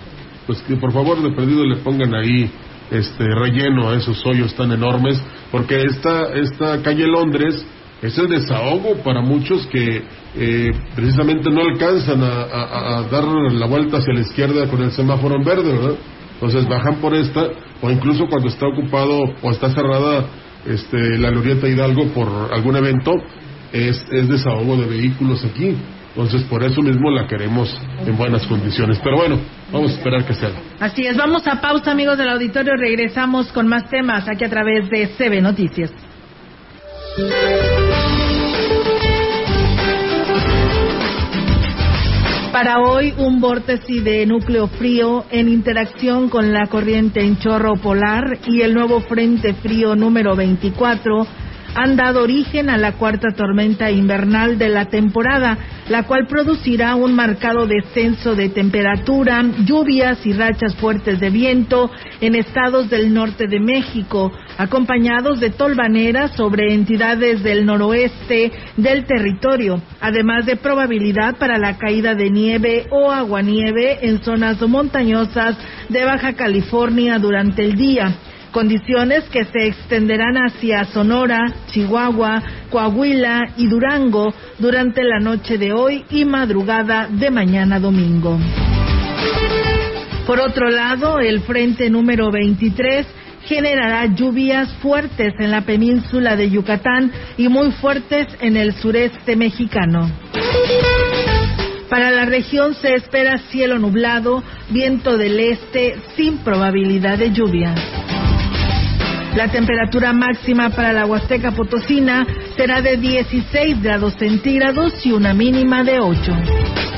pues que por favor de perdido le pongan ahí este relleno a esos hoyos tan enormes, porque esta esta calle Londres es el desahogo para muchos que eh, precisamente no alcanzan a, dar la vuelta hacia la izquierda con el semáforo en verde, ¿verdad? Entonces bajan por esta, o incluso cuando está ocupado o está cerrada este, la glorieta Hidalgo por algún evento, es, es desahogo de vehículos aquí. Entonces, por eso mismo la queremos en buenas condiciones. Pero bueno, vamos a esperar que sea. Así es, vamos a pausa, amigos del auditorio, regresamos con más temas aquí a través de CB Noticias. Para hoy, un vórtice de núcleo frío en interacción con la corriente en chorro polar y el nuevo frente frío número 24 han dado origen a la cuarta tormenta invernal de la temporada, la cual producirá un marcado descenso de temperatura, lluvias y rachas fuertes de viento en estados del norte de México, acompañados de tolvaneras sobre entidades del noroeste del territorio, además de probabilidad para la caída de nieve o aguanieve en zonas montañosas de Baja California durante el día condiciones que se extenderán hacia Sonora, Chihuahua, Coahuila y Durango durante la noche de hoy y madrugada de mañana domingo. Por otro lado, el frente número 23 generará lluvias fuertes en la península de Yucatán y muy fuertes en el sureste mexicano. Para la región se espera cielo nublado, viento del este sin probabilidad de lluvia. La temperatura máxima para la Huasteca Potosina será de 16 grados centígrados y una mínima de 8.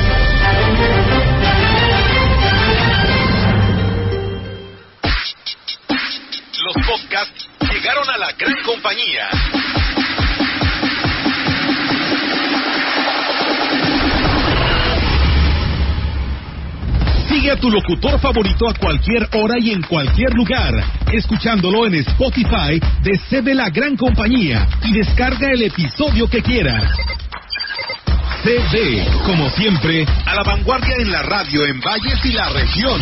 gran compañía. Sigue a tu locutor favorito a cualquier hora y en cualquier lugar, escuchándolo en Spotify de La Gran Compañía y descarga el episodio que quieras. CB, como siempre, a la vanguardia en la radio en Valles y la región.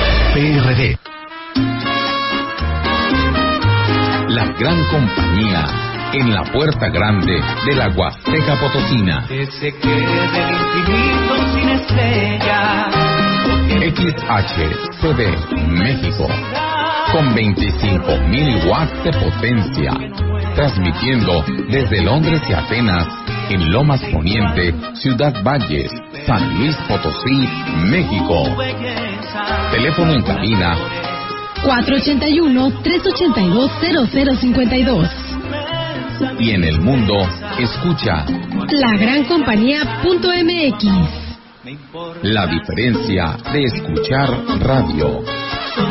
PRD. La gran compañía en la puerta grande de la Huasteca Potosina. Que se quede del infinito sin estrellas. XHCD México con 25.000 watts de potencia, transmitiendo desde Londres y Atenas, en Lomas Poniente, Ciudad Valles, San Luis Potosí, México. Teléfono en cabina 481-382-0052. Y en el mundo, escucha lagrancompañía.mx. La diferencia de escuchar radio.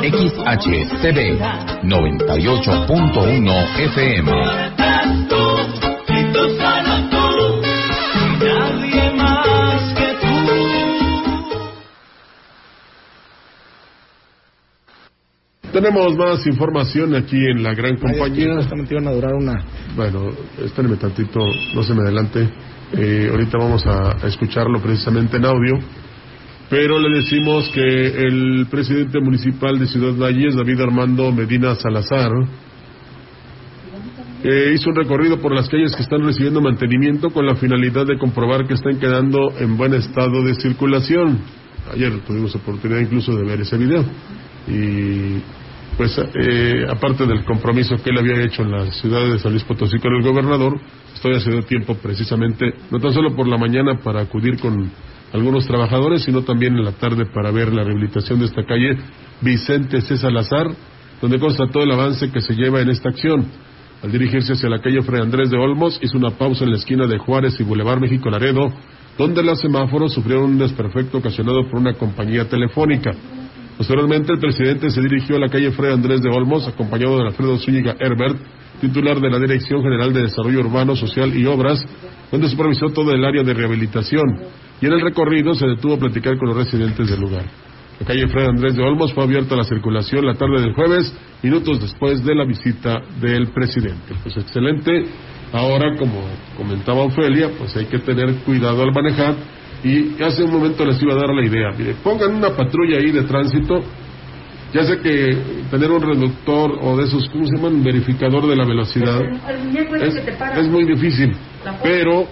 XHCB 98.1 FM. Tenemos más información aquí en la gran compañía. Justamente iban a durar una. Bueno, espérenme tantito, no se me adelante. Eh, ahorita vamos a, escucharlo precisamente en audio. Pero le decimos que el presidente municipal de Ciudad Valles, David Armando Medina Salazar, eh, hizo un recorrido por las calles que están recibiendo mantenimiento con la finalidad de comprobar que están quedando en buen estado de circulación. Ayer tuvimos oportunidad incluso de ver ese video. Y pues eh, aparte del compromiso que él había hecho en la ciudad de San Luis Potosí con el gobernador, estoy haciendo tiempo precisamente, no tan solo por la mañana para acudir con algunos trabajadores, sino también en la tarde para ver la rehabilitación de esta calle Vicente C. Salazar, donde constató el avance que se lleva en esta acción. Al dirigirse hacia la calle Fray Andrés de Olmos, hizo una pausa en la esquina de Juárez y Boulevard México Laredo, donde los semáforos sufrieron un desperfecto ocasionado por una compañía telefónica. Posteriormente, el presidente se dirigió a la calle Fray Andrés de Olmos, acompañado de Alfredo Zúñiga Herbert, titular de la Dirección General de Desarrollo Urbano, Social y Obras, donde supervisó todo el área de rehabilitación. Y en el recorrido se detuvo a platicar con los residentes del lugar. La calle Fray Andrés de Olmos fue abierta a la circulación la tarde del jueves, minutos después de la visita del presidente. Pues excelente. Ahora, como comentaba Ofelia, pues hay que tener cuidado al manejar y hace un momento les iba a dar la idea. Mire, pongan una patrulla ahí de tránsito. Ya sé que tener un reductor o de esos, ¿cómo se llaman? Verificador de la velocidad. Es, es muy difícil. Pero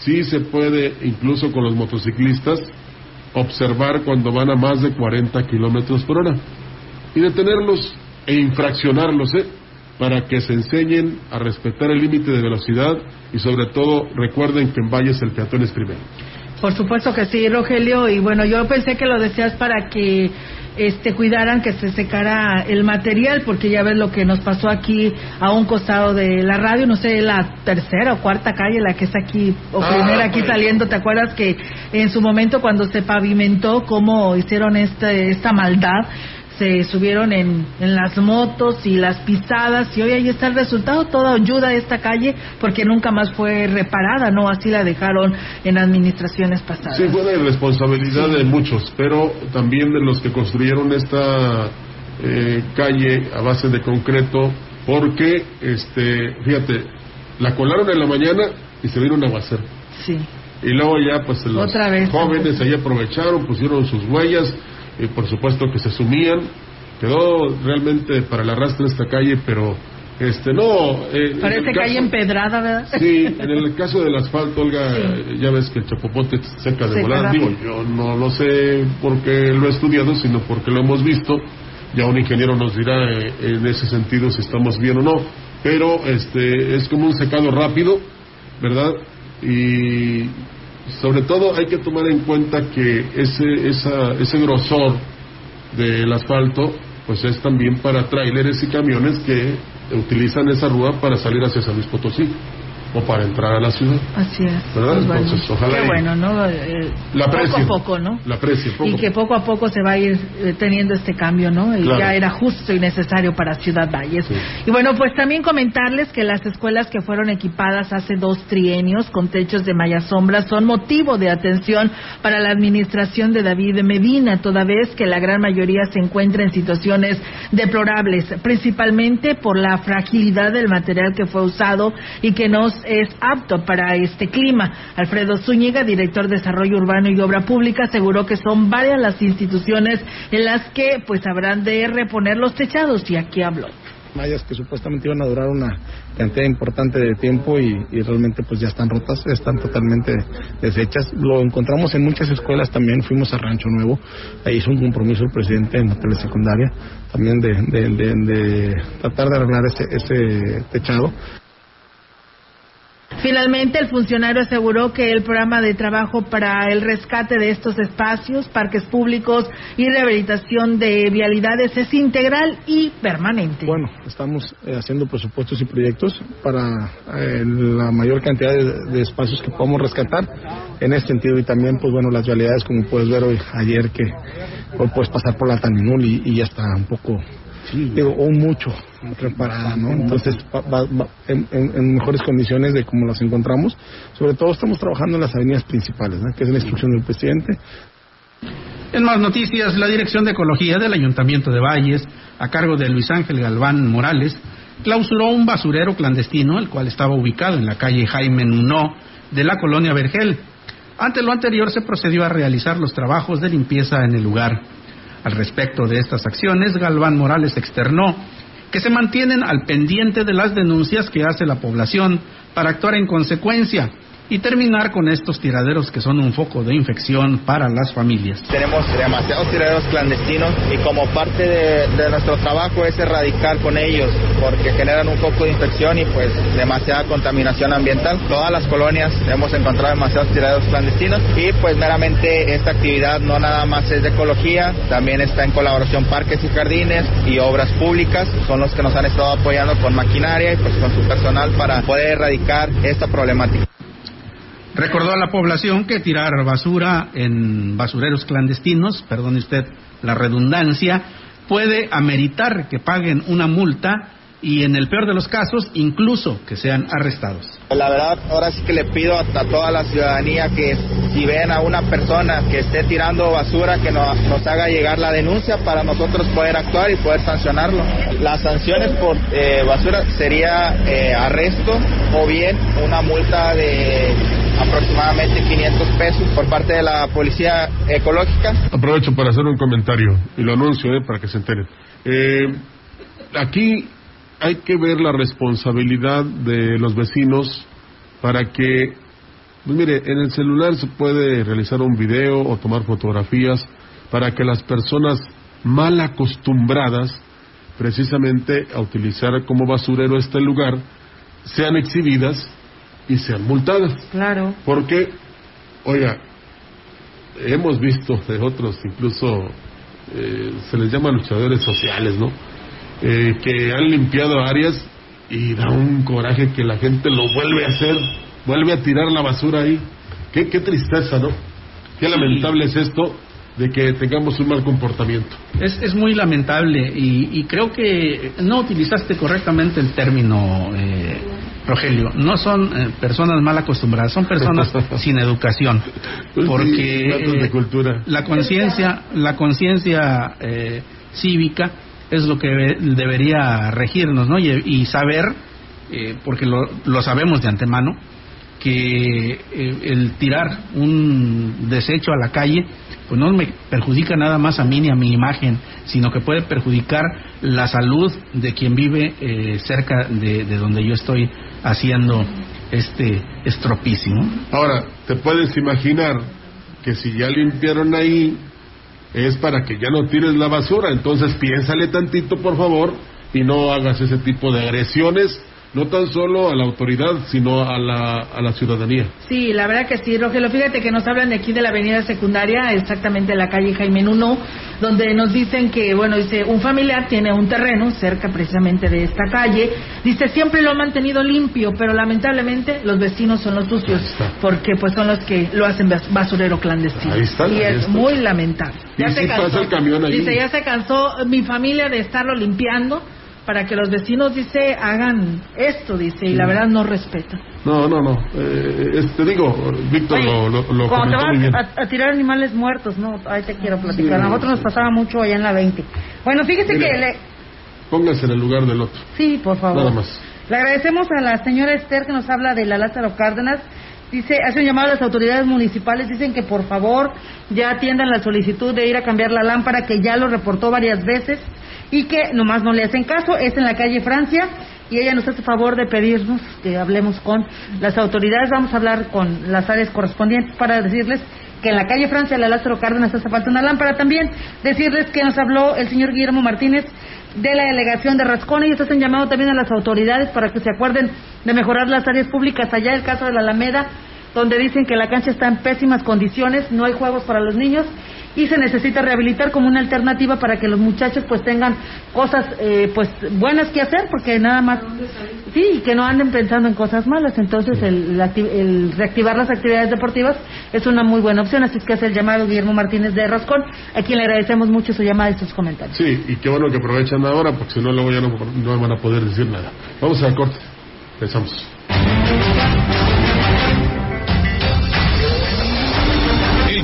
sí se puede, incluso con los motociclistas, observar cuando van a más de 40 kilómetros por hora. Y detenerlos e infraccionarlos, ¿eh? Para que se enseñen a respetar el límite de velocidad y sobre todo recuerden que en valles el peatón es primero. Por supuesto que sí, Rogelio. Y bueno, yo pensé que lo decías para que este cuidaran que se secara el material, porque ya ves lo que nos pasó aquí a un costado de la radio, no sé, la tercera o cuarta calle, la que está aquí, o Ah, primera aquí pues. saliendo. ¿Te acuerdas que en su momento cuando se pavimentó, cómo hicieron este, esta maldad? Se subieron en, en las motos y las pisadas y hoy ahí está el resultado, toda ayuda a esta calle porque nunca más fue reparada, ¿no? Así la dejaron en administraciones pasadas. Sí, fue de responsabilidad de muchos, pero también de los que construyeron esta eh, calle a base de concreto, porque, este, fíjate, la colaron en la mañana y se vino un aguacero. Sí. Y luego ya, pues los Otra vez. jóvenes ahí aprovecharon, pusieron sus huellas, y por supuesto que se sumían. Quedó realmente para el arrastre esta calle, pero Este, no. Eh, Parece calle empedrada, ¿verdad? Sí, en el caso del asfalto, Olga, ya ves que el chapopote cerca de volar. Digo, yo no lo sé porque lo he estudiado, sino porque lo hemos visto. Ya un ingeniero nos dirá eh, en ese sentido si estamos bien o no. Pero este es como un secado rápido, ¿verdad? Y sobre todo hay que tomar en cuenta que ese, esa, ese grosor del asfalto pues es también para tráileres y camiones que utilizan esa rúa para salir hacia San Luis Potosí o para entrar a la ciudad. Así es. ¿Verdad? Pues Entonces, ojalá. Qué bueno, ¿no? Eh, la poco a poco, ¿no? La precio, Y que poco a poco se va a ir eh, teniendo este cambio, ¿no? Y ya era justo y necesario para Ciudad Valles. Y bueno, pues también comentarles que las escuelas que fueron equipadas hace dos trienios con techos de malla sombra son motivo de atención para la administración de David Medina, toda vez que la gran mayoría se encuentra en situaciones deplorables, principalmente por la fragilidad del material que fue usado y que no es apto para este clima. Alfredo Zúñiga, director de Desarrollo Urbano y Obra Pública, aseguró que son varias las instituciones en las que pues habrán de reponer los techados y aquí habló mallas que supuestamente iban a durar una cantidad importante de tiempo y, realmente pues ya están rotas, están totalmente deshechas. Lo encontramos en muchas escuelas también, fuimos a Rancho Nuevo, ahí hizo un compromiso el presidente en la telesecundaria también de, tratar de arreglar este, este techado. Finalmente, el funcionario aseguró que el programa de trabajo para el rescate de estos espacios, parques públicos y rehabilitación de vialidades es integral y permanente. Bueno, estamos eh, haciendo presupuestos y proyectos para eh, la mayor cantidad de, espacios que podamos rescatar en este sentido y también, pues bueno, las vialidades, como puedes ver hoy, ayer que hoy puedes pasar por la Taninul y ya está un poco digo, o mucho preparada, ¿no? Entonces, en, mejores condiciones de como las encontramos. Sobre todo estamos trabajando en las avenidas principales, ¿no? que es la instrucción del presidente. En más noticias, la Dirección de Ecología del Ayuntamiento de Valles, a cargo de Luis Ángel Galván Morales, clausuró un basurero clandestino, el cual estaba ubicado en la calle Jaime Nuno de la colonia Vergel. Ante lo anterior, se procedió a realizar los trabajos de limpieza en el lugar. Al respecto de estas acciones, Galván Morales externó que se mantienen al pendiente de las denuncias que hace la población para actuar en consecuencia y terminar con estos tiraderos que son un foco de infección para las familias. Tenemos demasiados tiraderos clandestinos y como parte de, nuestro trabajo es erradicar con ellos porque generan un foco de infección y pues demasiada contaminación ambiental. Todas las colonias hemos encontrado demasiados tiraderos clandestinos y pues meramente esta actividad no nada más es de ecología, también está en colaboración parques y jardines y obras públicas, son los que nos han estado apoyando con maquinaria y pues con su personal para poder erradicar esta problemática. Recordó a la población que tirar basura en basureros clandestinos, perdone usted la redundancia, puede ameritar que paguen una multa y en el peor de los casos incluso que sean arrestados. La verdad, ahora sí que le pido a, toda la ciudadanía que si ven a una persona que esté tirando basura, que nos, haga llegar la denuncia para nosotros poder actuar y poder sancionarlo. Las sanciones por eh, basura sería eh, arresto o bien una multa de aproximadamente 500 pesos por parte de la Policía Ecológica. Aprovecho para hacer un comentario y lo anuncio eh, para que se enteren. Eh, aquí hay que ver la responsabilidad de los vecinos para que, pues mire, en el celular se puede realizar un video o tomar fotografías para que las personas mal acostumbradas precisamente a utilizar como basurero este lugar sean exhibidas y sean multadas. Claro. Porque, oiga, hemos visto de otros, incluso eh, se les llama luchadores sociales, ¿no? Eh, que han limpiado áreas y da un coraje que la gente lo vuelve a hacer, vuelve a tirar la basura ahí. Qué, qué tristeza, ¿no? Qué lamentable es esto de que tengamos un mal comportamiento. Es, es muy lamentable y, creo que no utilizaste correctamente el término, eh, Rogelio. No son eh, personas mal acostumbradas, son personas *laughs* sin educación. Pues porque de cultura. la conciencia, la conciencia eh, cívica es lo que debería regirnos, ¿no? Y, saber, eh, porque lo, lo sabemos de antemano, que eh, el tirar un desecho a la calle pues no me perjudica nada más a mí ni a mi imagen sino que puede perjudicar la salud de quien vive eh, cerca de, de donde yo estoy haciendo este estropicio. Ahora, te puedes imaginar que si ya limpiaron ahí es para que ya no tires la basura, entonces piénsale tantito por favor y no hagas ese tipo de agresiones no tan solo a la autoridad, sino a la, a la ciudadanía. Sí, la verdad que sí, Rogelio. Fíjate que nos hablan de aquí de la avenida secundaria, exactamente la calle Jaime Nuno, donde nos dicen que, bueno, dice, un familiar tiene un terreno cerca precisamente de esta calle. Dice, siempre lo ha mantenido limpio, pero lamentablemente los vecinos son los sucios, porque pues son los que lo hacen basurero clandestino. Ahí está, y ahí es está. muy lamentable. Y si pasa el camión ahí. Dice, ya se cansó mi familia de estarlo limpiando para que los vecinos, dice, hagan esto, dice, y la verdad no respetan. No, no, no. Eh, te digo, Víctor Oye, lo, lo, lo Cuando te comentó muy bien. vas a, a tirar animales muertos, no, ahí te quiero platicar. Sí. A nosotros nos pasaba mucho allá en la 20. Bueno, fíjese que le... Póngase en el lugar del otro. Sí, por favor. Nada más. Le agradecemos a la señora Esther que nos habla de la Lázaro Cárdenas. Dice, hace un llamado a las autoridades municipales, dicen que por favor ya atiendan la solicitud de ir a cambiar la lámpara, que ya lo reportó varias veces y que nomás no le hacen caso. Es en la calle Francia y ella nos hace favor de pedirnos que hablemos con las autoridades. Vamos a hablar con las áreas correspondientes para decirles que en la calle Francia, la Lázaro Cárdenas, hace falta una lámpara también. Decirles que nos habló el señor Guillermo Martínez de la delegación de Rascón. Ellos hacen llamado también a las autoridades para que se acuerden de mejorar las áreas públicas allá, el caso de la Alameda, donde dicen que la cancha está en pésimas condiciones, no hay juegos para los niños y se necesita rehabilitar como una alternativa para que los muchachos pues tengan cosas eh, pues buenas que hacer porque nada más sí y que no anden pensando en cosas malas entonces el, el reactivar las actividades deportivas es una muy buena opción así es que hace el llamado Guillermo Martínez de Rascón a quien le agradecemos mucho su llamada y sus comentarios Sí, y qué bueno que aprovechan ahora, porque si no, luego ya no, no van a poder decir nada. Vamos al corte. Empezamos.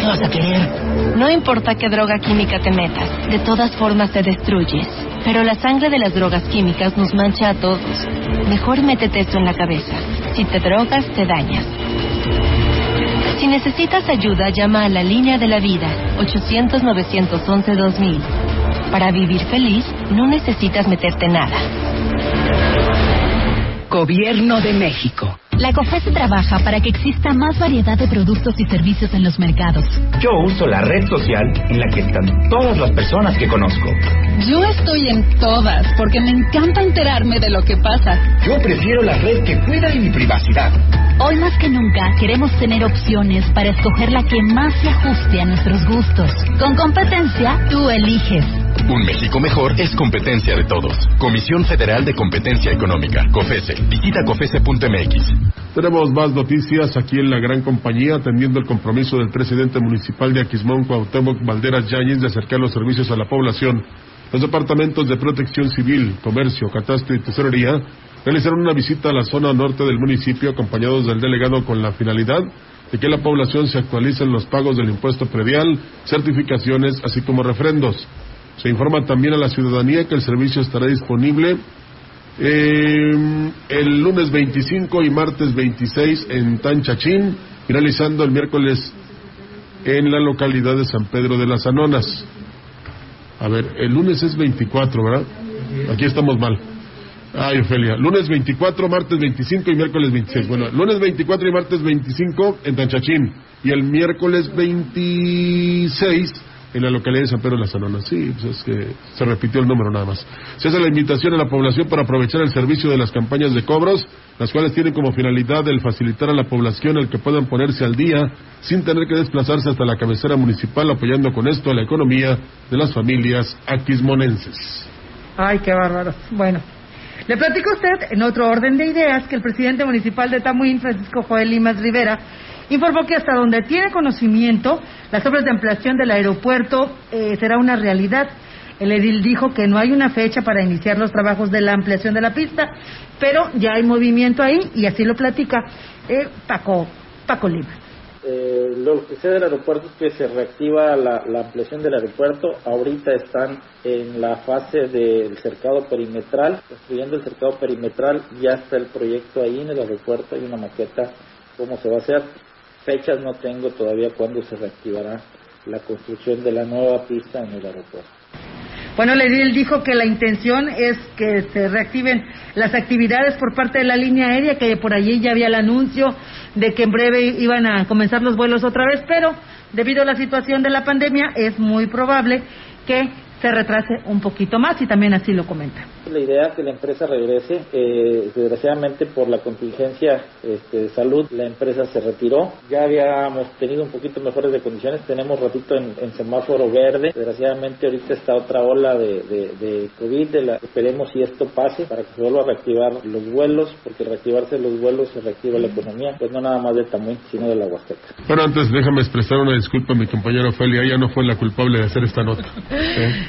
¿Qué vas a querer? No importa qué droga química te metas, de todas formas te destruyes. Pero la sangre de las drogas químicas nos mancha a todos. Mejor métete esto en la cabeza. Si te drogas, te dañas. Si necesitas ayuda, llama a la línea de la vida, 800-911-2000. Para vivir feliz, no necesitas meterte nada. Gobierno de México. La COFESE trabaja para que exista más variedad de productos y servicios en los mercados. Yo uso la red social en la que están todas las personas que conozco. Yo estoy en todas porque me encanta enterarme de lo que pasa. Yo prefiero la red que cuida de mi privacidad. Hoy más que nunca queremos tener opciones para escoger la que más se ajuste a nuestros gustos. Con competencia, tú eliges. Un México mejor es competencia de todos. Comisión Federal de Competencia Económica, COFESE. Visita COFESE.mx. Tenemos más noticias aquí en la gran compañía, atendiendo el compromiso del presidente municipal de Aquismón, Cuauhtémoc Valderas Yáñez, de acercar los servicios a la población. Los departamentos de protección civil, comercio, catastro y tesorería realizaron una visita a la zona norte del municipio acompañados del delegado con la finalidad de que la población se actualice en los pagos del impuesto predial, certificaciones, así como refrendos. Se informa también a la ciudadanía que el servicio estará disponible eh, el lunes 25 y martes 26 en Tanchachín, finalizando el miércoles en la localidad de San Pedro de las Anonas. A ver, el lunes es 24, ¿verdad? Aquí estamos mal. Ay, Ofelia. Lunes 24, martes 25 y miércoles 26. Bueno, lunes 24 y martes 25 en Tanchachín. Y el miércoles 26 en la localidad de San Pedro de las Anonas. Sí, pues es que se repitió el número nada más. Se hace la invitación a la población para aprovechar el servicio de las campañas de cobros, las cuales tienen como finalidad el facilitar a la población el que puedan ponerse al día sin tener que desplazarse hasta la cabecera municipal, apoyando con esto a la economía de las familias aquismonenses. Ay, qué bárbaros. Bueno, le platico a usted, en otro orden de ideas, que el presidente municipal de Tamuín, Francisco Joel Limas Rivera, informó que hasta donde tiene conocimiento, las obras de ampliación del aeropuerto eh, será una realidad. El edil dijo que no hay una fecha para iniciar los trabajos de la ampliación de la pista, pero ya hay movimiento ahí y así lo platica eh, Paco, Paco Lima. Eh, lo que sé del aeropuerto es que se reactiva la, la, ampliación del aeropuerto. Ahorita están en la fase del cercado perimetral, construyendo el cercado perimetral. Ya está el proyecto ahí en el aeropuerto, hay una maqueta, cómo se va a hacer. Fechas no tengo todavía cuándo se reactivará la construcción de la nueva pista en el aeropuerto. Bueno, Ledil dijo que la intención es que se reactiven las actividades por parte de la línea aérea, que por allí ya había el anuncio de que en breve iban a comenzar los vuelos otra vez, pero debido a la situación de la pandemia es muy probable que se retrase un poquito más y también así lo comenta. La idea es que la empresa regrese, eh, desgraciadamente por la contingencia este, de salud la empresa se retiró, ya habíamos tenido un poquito mejores de condiciones, tenemos ratito en, en semáforo verde, desgraciadamente ahorita está otra ola de, de, de COVID, de la, esperemos si esto pase para que se vuelva a reactivar los vuelos, porque reactivarse los vuelos se reactiva la economía, pues no nada más de Tamuín, sino de la Huasteca. Bueno, antes déjame expresar una disculpa a mi compañero Ofelia, ella no fue la culpable de hacer esta nota. ¿eh?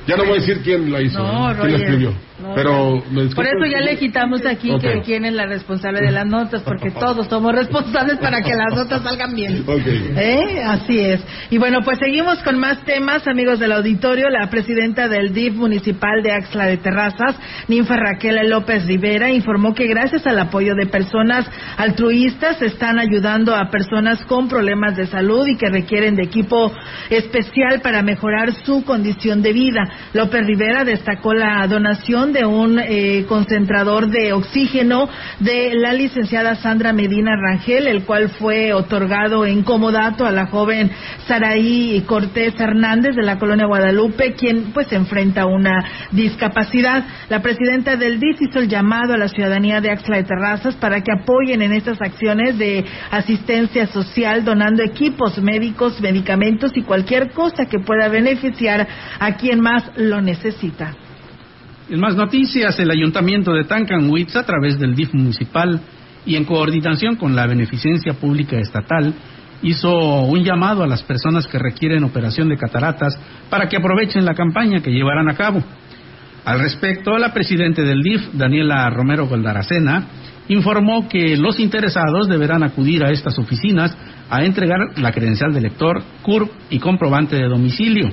Ya no voy a decir quién la hizo, no, ¿eh? quién la escribió. No, pero me Por eso ya le quitamos aquí que quién es la responsable de las notas, porque *laughs* todos somos responsables para que las notas salgan bien. ¿Eh? Así es. Y bueno, pues seguimos con más temas, amigos del auditorio. La presidenta del DIF municipal de Axla de Terrazas, Ninfa Raquel López Rivera, informó que gracias al apoyo de personas altruistas están ayudando a personas con problemas de salud y que requieren de equipo especial para mejorar su condición de vida. López Rivera destacó la donación de un eh, concentrador de oxígeno de la licenciada Sandra Medina Rangel, el cual fue otorgado en comodato a la joven Saraí Cortés Hernández de la colonia Guadalupe, quien pues enfrenta una discapacidad. La presidenta del DIF hizo el llamado a la ciudadanía de Axla de Terrazas para que apoyen en estas acciones de asistencia social, donando equipos médicos, medicamentos y cualquier cosa que pueda beneficiar a quien más lo necesita. En más noticias, el Ayuntamiento de Tancanwitz, a través del DIF municipal y en coordinación con la Beneficencia Pública Estatal, hizo un llamado a las personas que requieren operación de cataratas para que aprovechen la campaña que llevarán a cabo. Al respecto, la presidenta del DIF, Daniela Romero Goldaracena, informó que los interesados deberán acudir a estas oficinas a entregar la credencial de lector, CURP y comprobante de domicilio.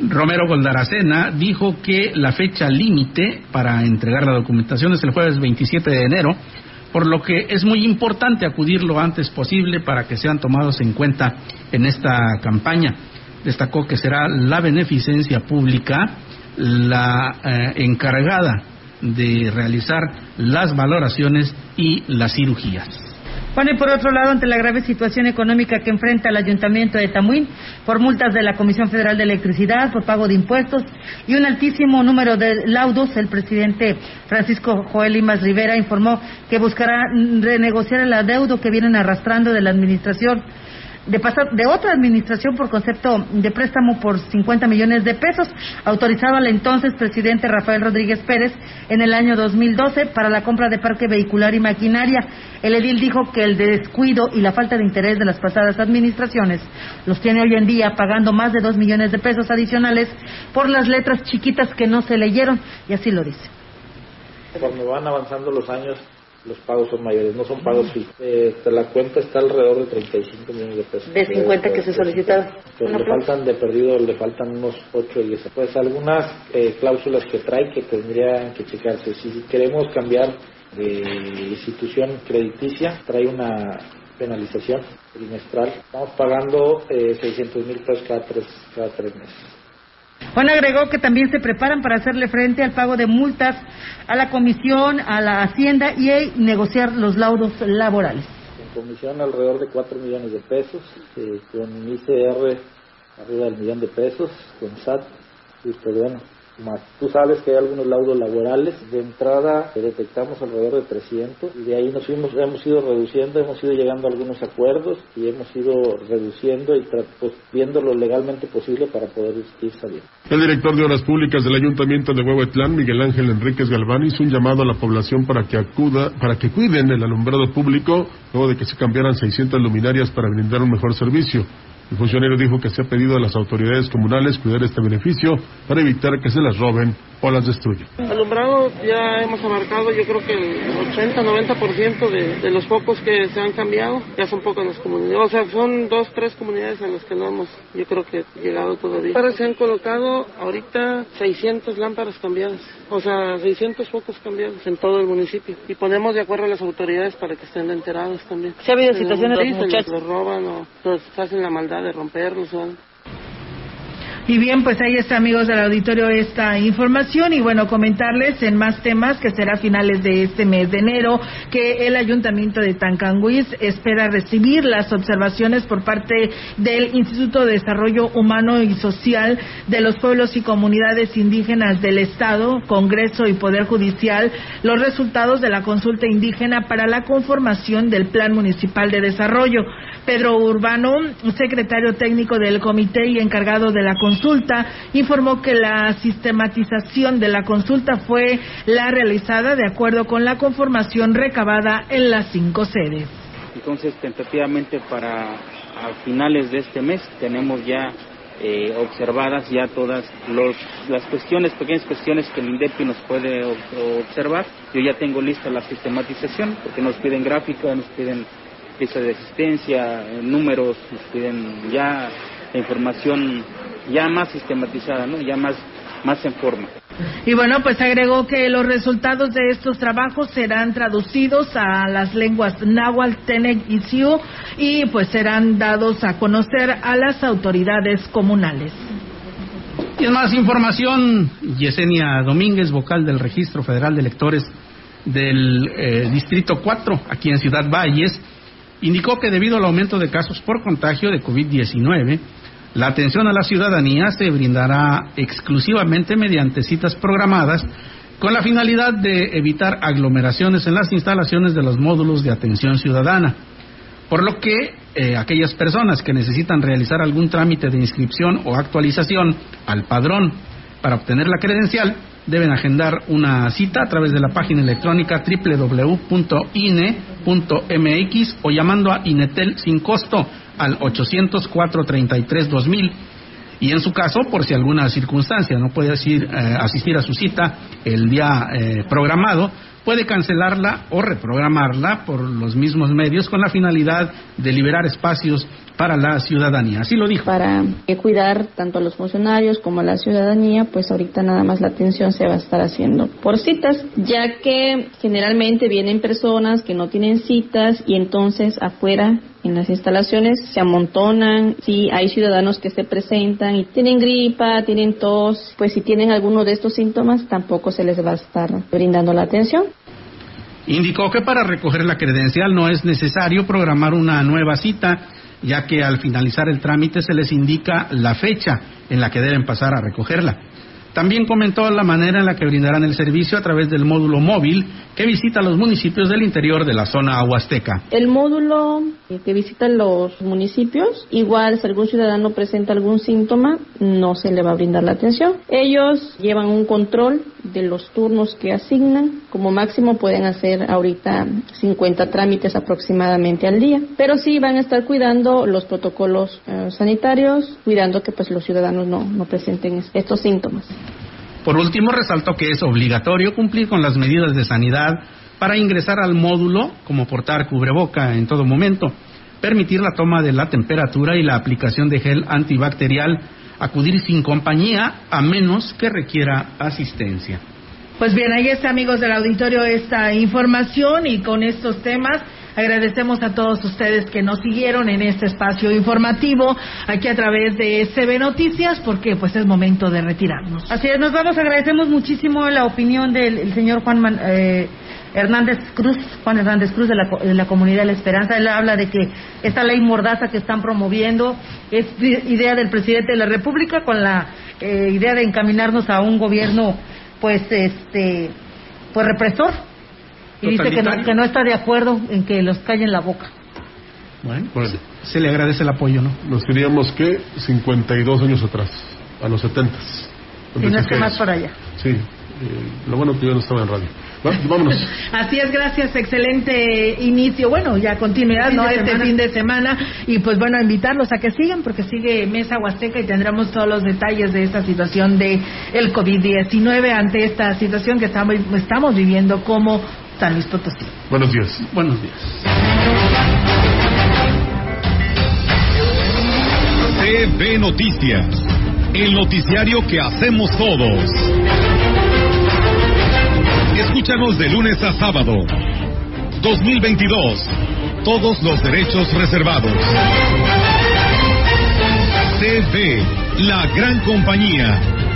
Romero Goldaracena dijo que la fecha límite para entregar la documentación es el jueves 27 de enero, por lo que es muy importante acudir lo antes posible para que sean tomados en cuenta en esta campaña. Destacó que será la beneficencia pública la eh, encargada de realizar las valoraciones y las cirugías. Bueno, y por otro lado, ante la grave situación económica que enfrenta el Ayuntamiento de Tamuín por multas de la Comisión Federal de Electricidad, por pago de impuestos y un altísimo número de laudos, el presidente Francisco Joel Limas Rivera informó que buscará renegociar el adeudo que vienen arrastrando de la administración de, pasar, de otra administración por concepto de préstamo por 50 millones de pesos, autorizado al entonces presidente Rafael Rodríguez Pérez en el año 2012 para la compra de parque vehicular y maquinaria. El edil dijo que el descuido y la falta de interés de las pasadas administraciones los tiene hoy en día pagando más de dos millones de pesos adicionales por las letras chiquitas que no se leyeron, y así lo dice. Cuando van avanzando los años, los pagos son mayores, no son pagos fijos. Eh, la cuenta está alrededor de 35 millones de pesos. De 50 que se solicitaron. Le faltan de perdido, le faltan unos 8 o 10. Pues algunas eh, cláusulas que trae que tendrían que checarse. Si queremos cambiar de institución crediticia, trae una penalización trimestral. Estamos pagando eh, 600 mil pesos cada tres, cada tres meses. Juan agregó que también se preparan para hacerle frente al pago de multas a la comisión, a la hacienda y negociar los laudos laborales. En comisión alrededor de 4 millones de pesos, eh, con ICR arriba del millón de pesos con SAT y pues bueno, Tú sabes que hay algunos laudos laborales. De entrada detectamos alrededor de 300 y de ahí nos fuimos, hemos ido reduciendo, hemos ido llegando a algunos acuerdos y hemos ido reduciendo y pues, viendo lo legalmente posible para poder ir saliendo. El director de Obras Públicas del Ayuntamiento de Huehuetlán, Miguel Ángel Enríquez Galván, hizo un llamado a la población para que acuda, para que cuiden el alumbrado público luego de que se cambiaran 600 luminarias para brindar un mejor servicio. El funcionario dijo que se ha pedido a las autoridades comunales cuidar este beneficio para evitar que se las roben o las destruyen. Alumbrado ya hemos abarcado yo creo que el 80-90% de, de los focos que se han cambiado ya son pocas las comunidades. O sea, son dos, tres comunidades en las que no hemos yo creo que llegado todavía. Ahora se han colocado ahorita 600 lámparas cambiadas. O sea, 600 focos cambiados en todo el municipio. Y ponemos de acuerdo a las autoridades para que estén enteradas también. ¿Se ha habido situaciones de muchachos? Los roban o los hacen la maldad de romperlos o algo. Y bien, pues ahí está, amigos del auditorio, esta información. Y bueno, comentarles en más temas que será a finales de este mes de enero que el Ayuntamiento de Tancanguis espera recibir las observaciones por parte del Instituto de Desarrollo Humano y Social de los Pueblos y Comunidades Indígenas del Estado, Congreso y Poder Judicial, los resultados de la consulta indígena para la conformación del Plan Municipal de Desarrollo. Pedro Urbano, secretario técnico del comité y encargado de la consulta, consulta informó que la sistematización de la consulta fue la realizada de acuerdo con la conformación recabada en las cinco sedes. Entonces, tentativamente para a finales de este mes tenemos ya eh, observadas ya todas los, las cuestiones, pequeñas cuestiones que el INDEPI nos puede observar. Yo ya tengo lista la sistematización, porque nos piden gráfica, nos piden lista de asistencia, números, nos piden ya la información ya más sistematizada, ¿no? ya más, más en forma. Y bueno, pues agregó que los resultados de estos trabajos serán traducidos a las lenguas náhuatl, tenec y sioux y pues serán dados a conocer a las autoridades comunales. Y en más información, Yesenia Domínguez, vocal del Registro Federal de Electores del eh, Distrito 4, aquí en Ciudad Valles, indicó que debido al aumento de casos por contagio de COVID-19, la atención a la ciudadanía se brindará exclusivamente mediante citas programadas con la finalidad de evitar aglomeraciones en las instalaciones de los módulos de atención ciudadana. Por lo que eh, aquellas personas que necesitan realizar algún trámite de inscripción o actualización al padrón para obtener la credencial deben agendar una cita a través de la página electrónica www.ine.mx o llamando a Inetel sin costo al 804-33-2000 y en su caso, por si alguna circunstancia no puede asistir, eh, asistir a su cita el día eh, programado, puede cancelarla o reprogramarla por los mismos medios con la finalidad de liberar espacios para la ciudadanía. Así lo dijo. Para cuidar tanto a los funcionarios como a la ciudadanía, pues ahorita nada más la atención se va a estar haciendo por citas, ya que generalmente vienen personas que no tienen citas y entonces afuera en las instalaciones se amontonan, si hay ciudadanos que se presentan y tienen gripa, tienen tos, pues si tienen alguno de estos síntomas tampoco se les va a estar brindando la atención. Indicó que para recoger la credencial no es necesario programar una nueva cita, ya que al finalizar el trámite se les indica la fecha en la que deben pasar a recogerla. También comentó la manera en la que brindarán el servicio a través del módulo móvil que visita los municipios del interior de la zona aguasteca. El módulo que visita los municipios, igual si algún ciudadano presenta algún síntoma, no se le va a brindar la atención. Ellos llevan un control de los turnos que asignan. Como máximo pueden hacer ahorita 50 trámites aproximadamente al día. Pero sí van a estar cuidando los protocolos eh, sanitarios, cuidando que pues los ciudadanos no, no presenten estos síntomas. Por último, resaltó que es obligatorio cumplir con las medidas de sanidad para ingresar al módulo, como portar cubreboca en todo momento, permitir la toma de la temperatura y la aplicación de gel antibacterial, acudir sin compañía a menos que requiera asistencia. Pues bien, ahí está, amigos del auditorio, esta información y con estos temas Agradecemos a todos ustedes que nos siguieron en este espacio informativo aquí a través de CB Noticias, porque pues es momento de retirarnos. Así es, nos vamos, agradecemos muchísimo la opinión del señor Juan eh, Hernández Cruz, Juan Hernández Cruz de la, de la Comunidad de la Esperanza. Él habla de que esta ley mordaza que están promoviendo es idea del presidente de la República con la eh, idea de encaminarnos a un gobierno, pues, este, pues represor. Y dice que no, que no está de acuerdo en que los callen la boca. Bueno, pues se le agradece el apoyo, ¿no? Nos teníamos que 52 años atrás, a los 70. Y no es que más para allá. Sí, eh, lo bueno que yo no estaba en radio. Bueno, vámonos. *laughs* Así es, gracias, excelente inicio. Bueno, ya continuidad, ¿no? Este fin de semana. Y pues bueno, invitarlos a que sigan, porque sigue Mesa Huasteca y tendremos todos los detalles de esta situación de el COVID-19 ante esta situación que estamos, estamos viviendo como San Luis Potosí. Buenos días. Buenos días. TV Noticias, el noticiario que hacemos todos. Escúchanos de lunes a sábado. 2022. Todos los derechos reservados. TV, la gran compañía.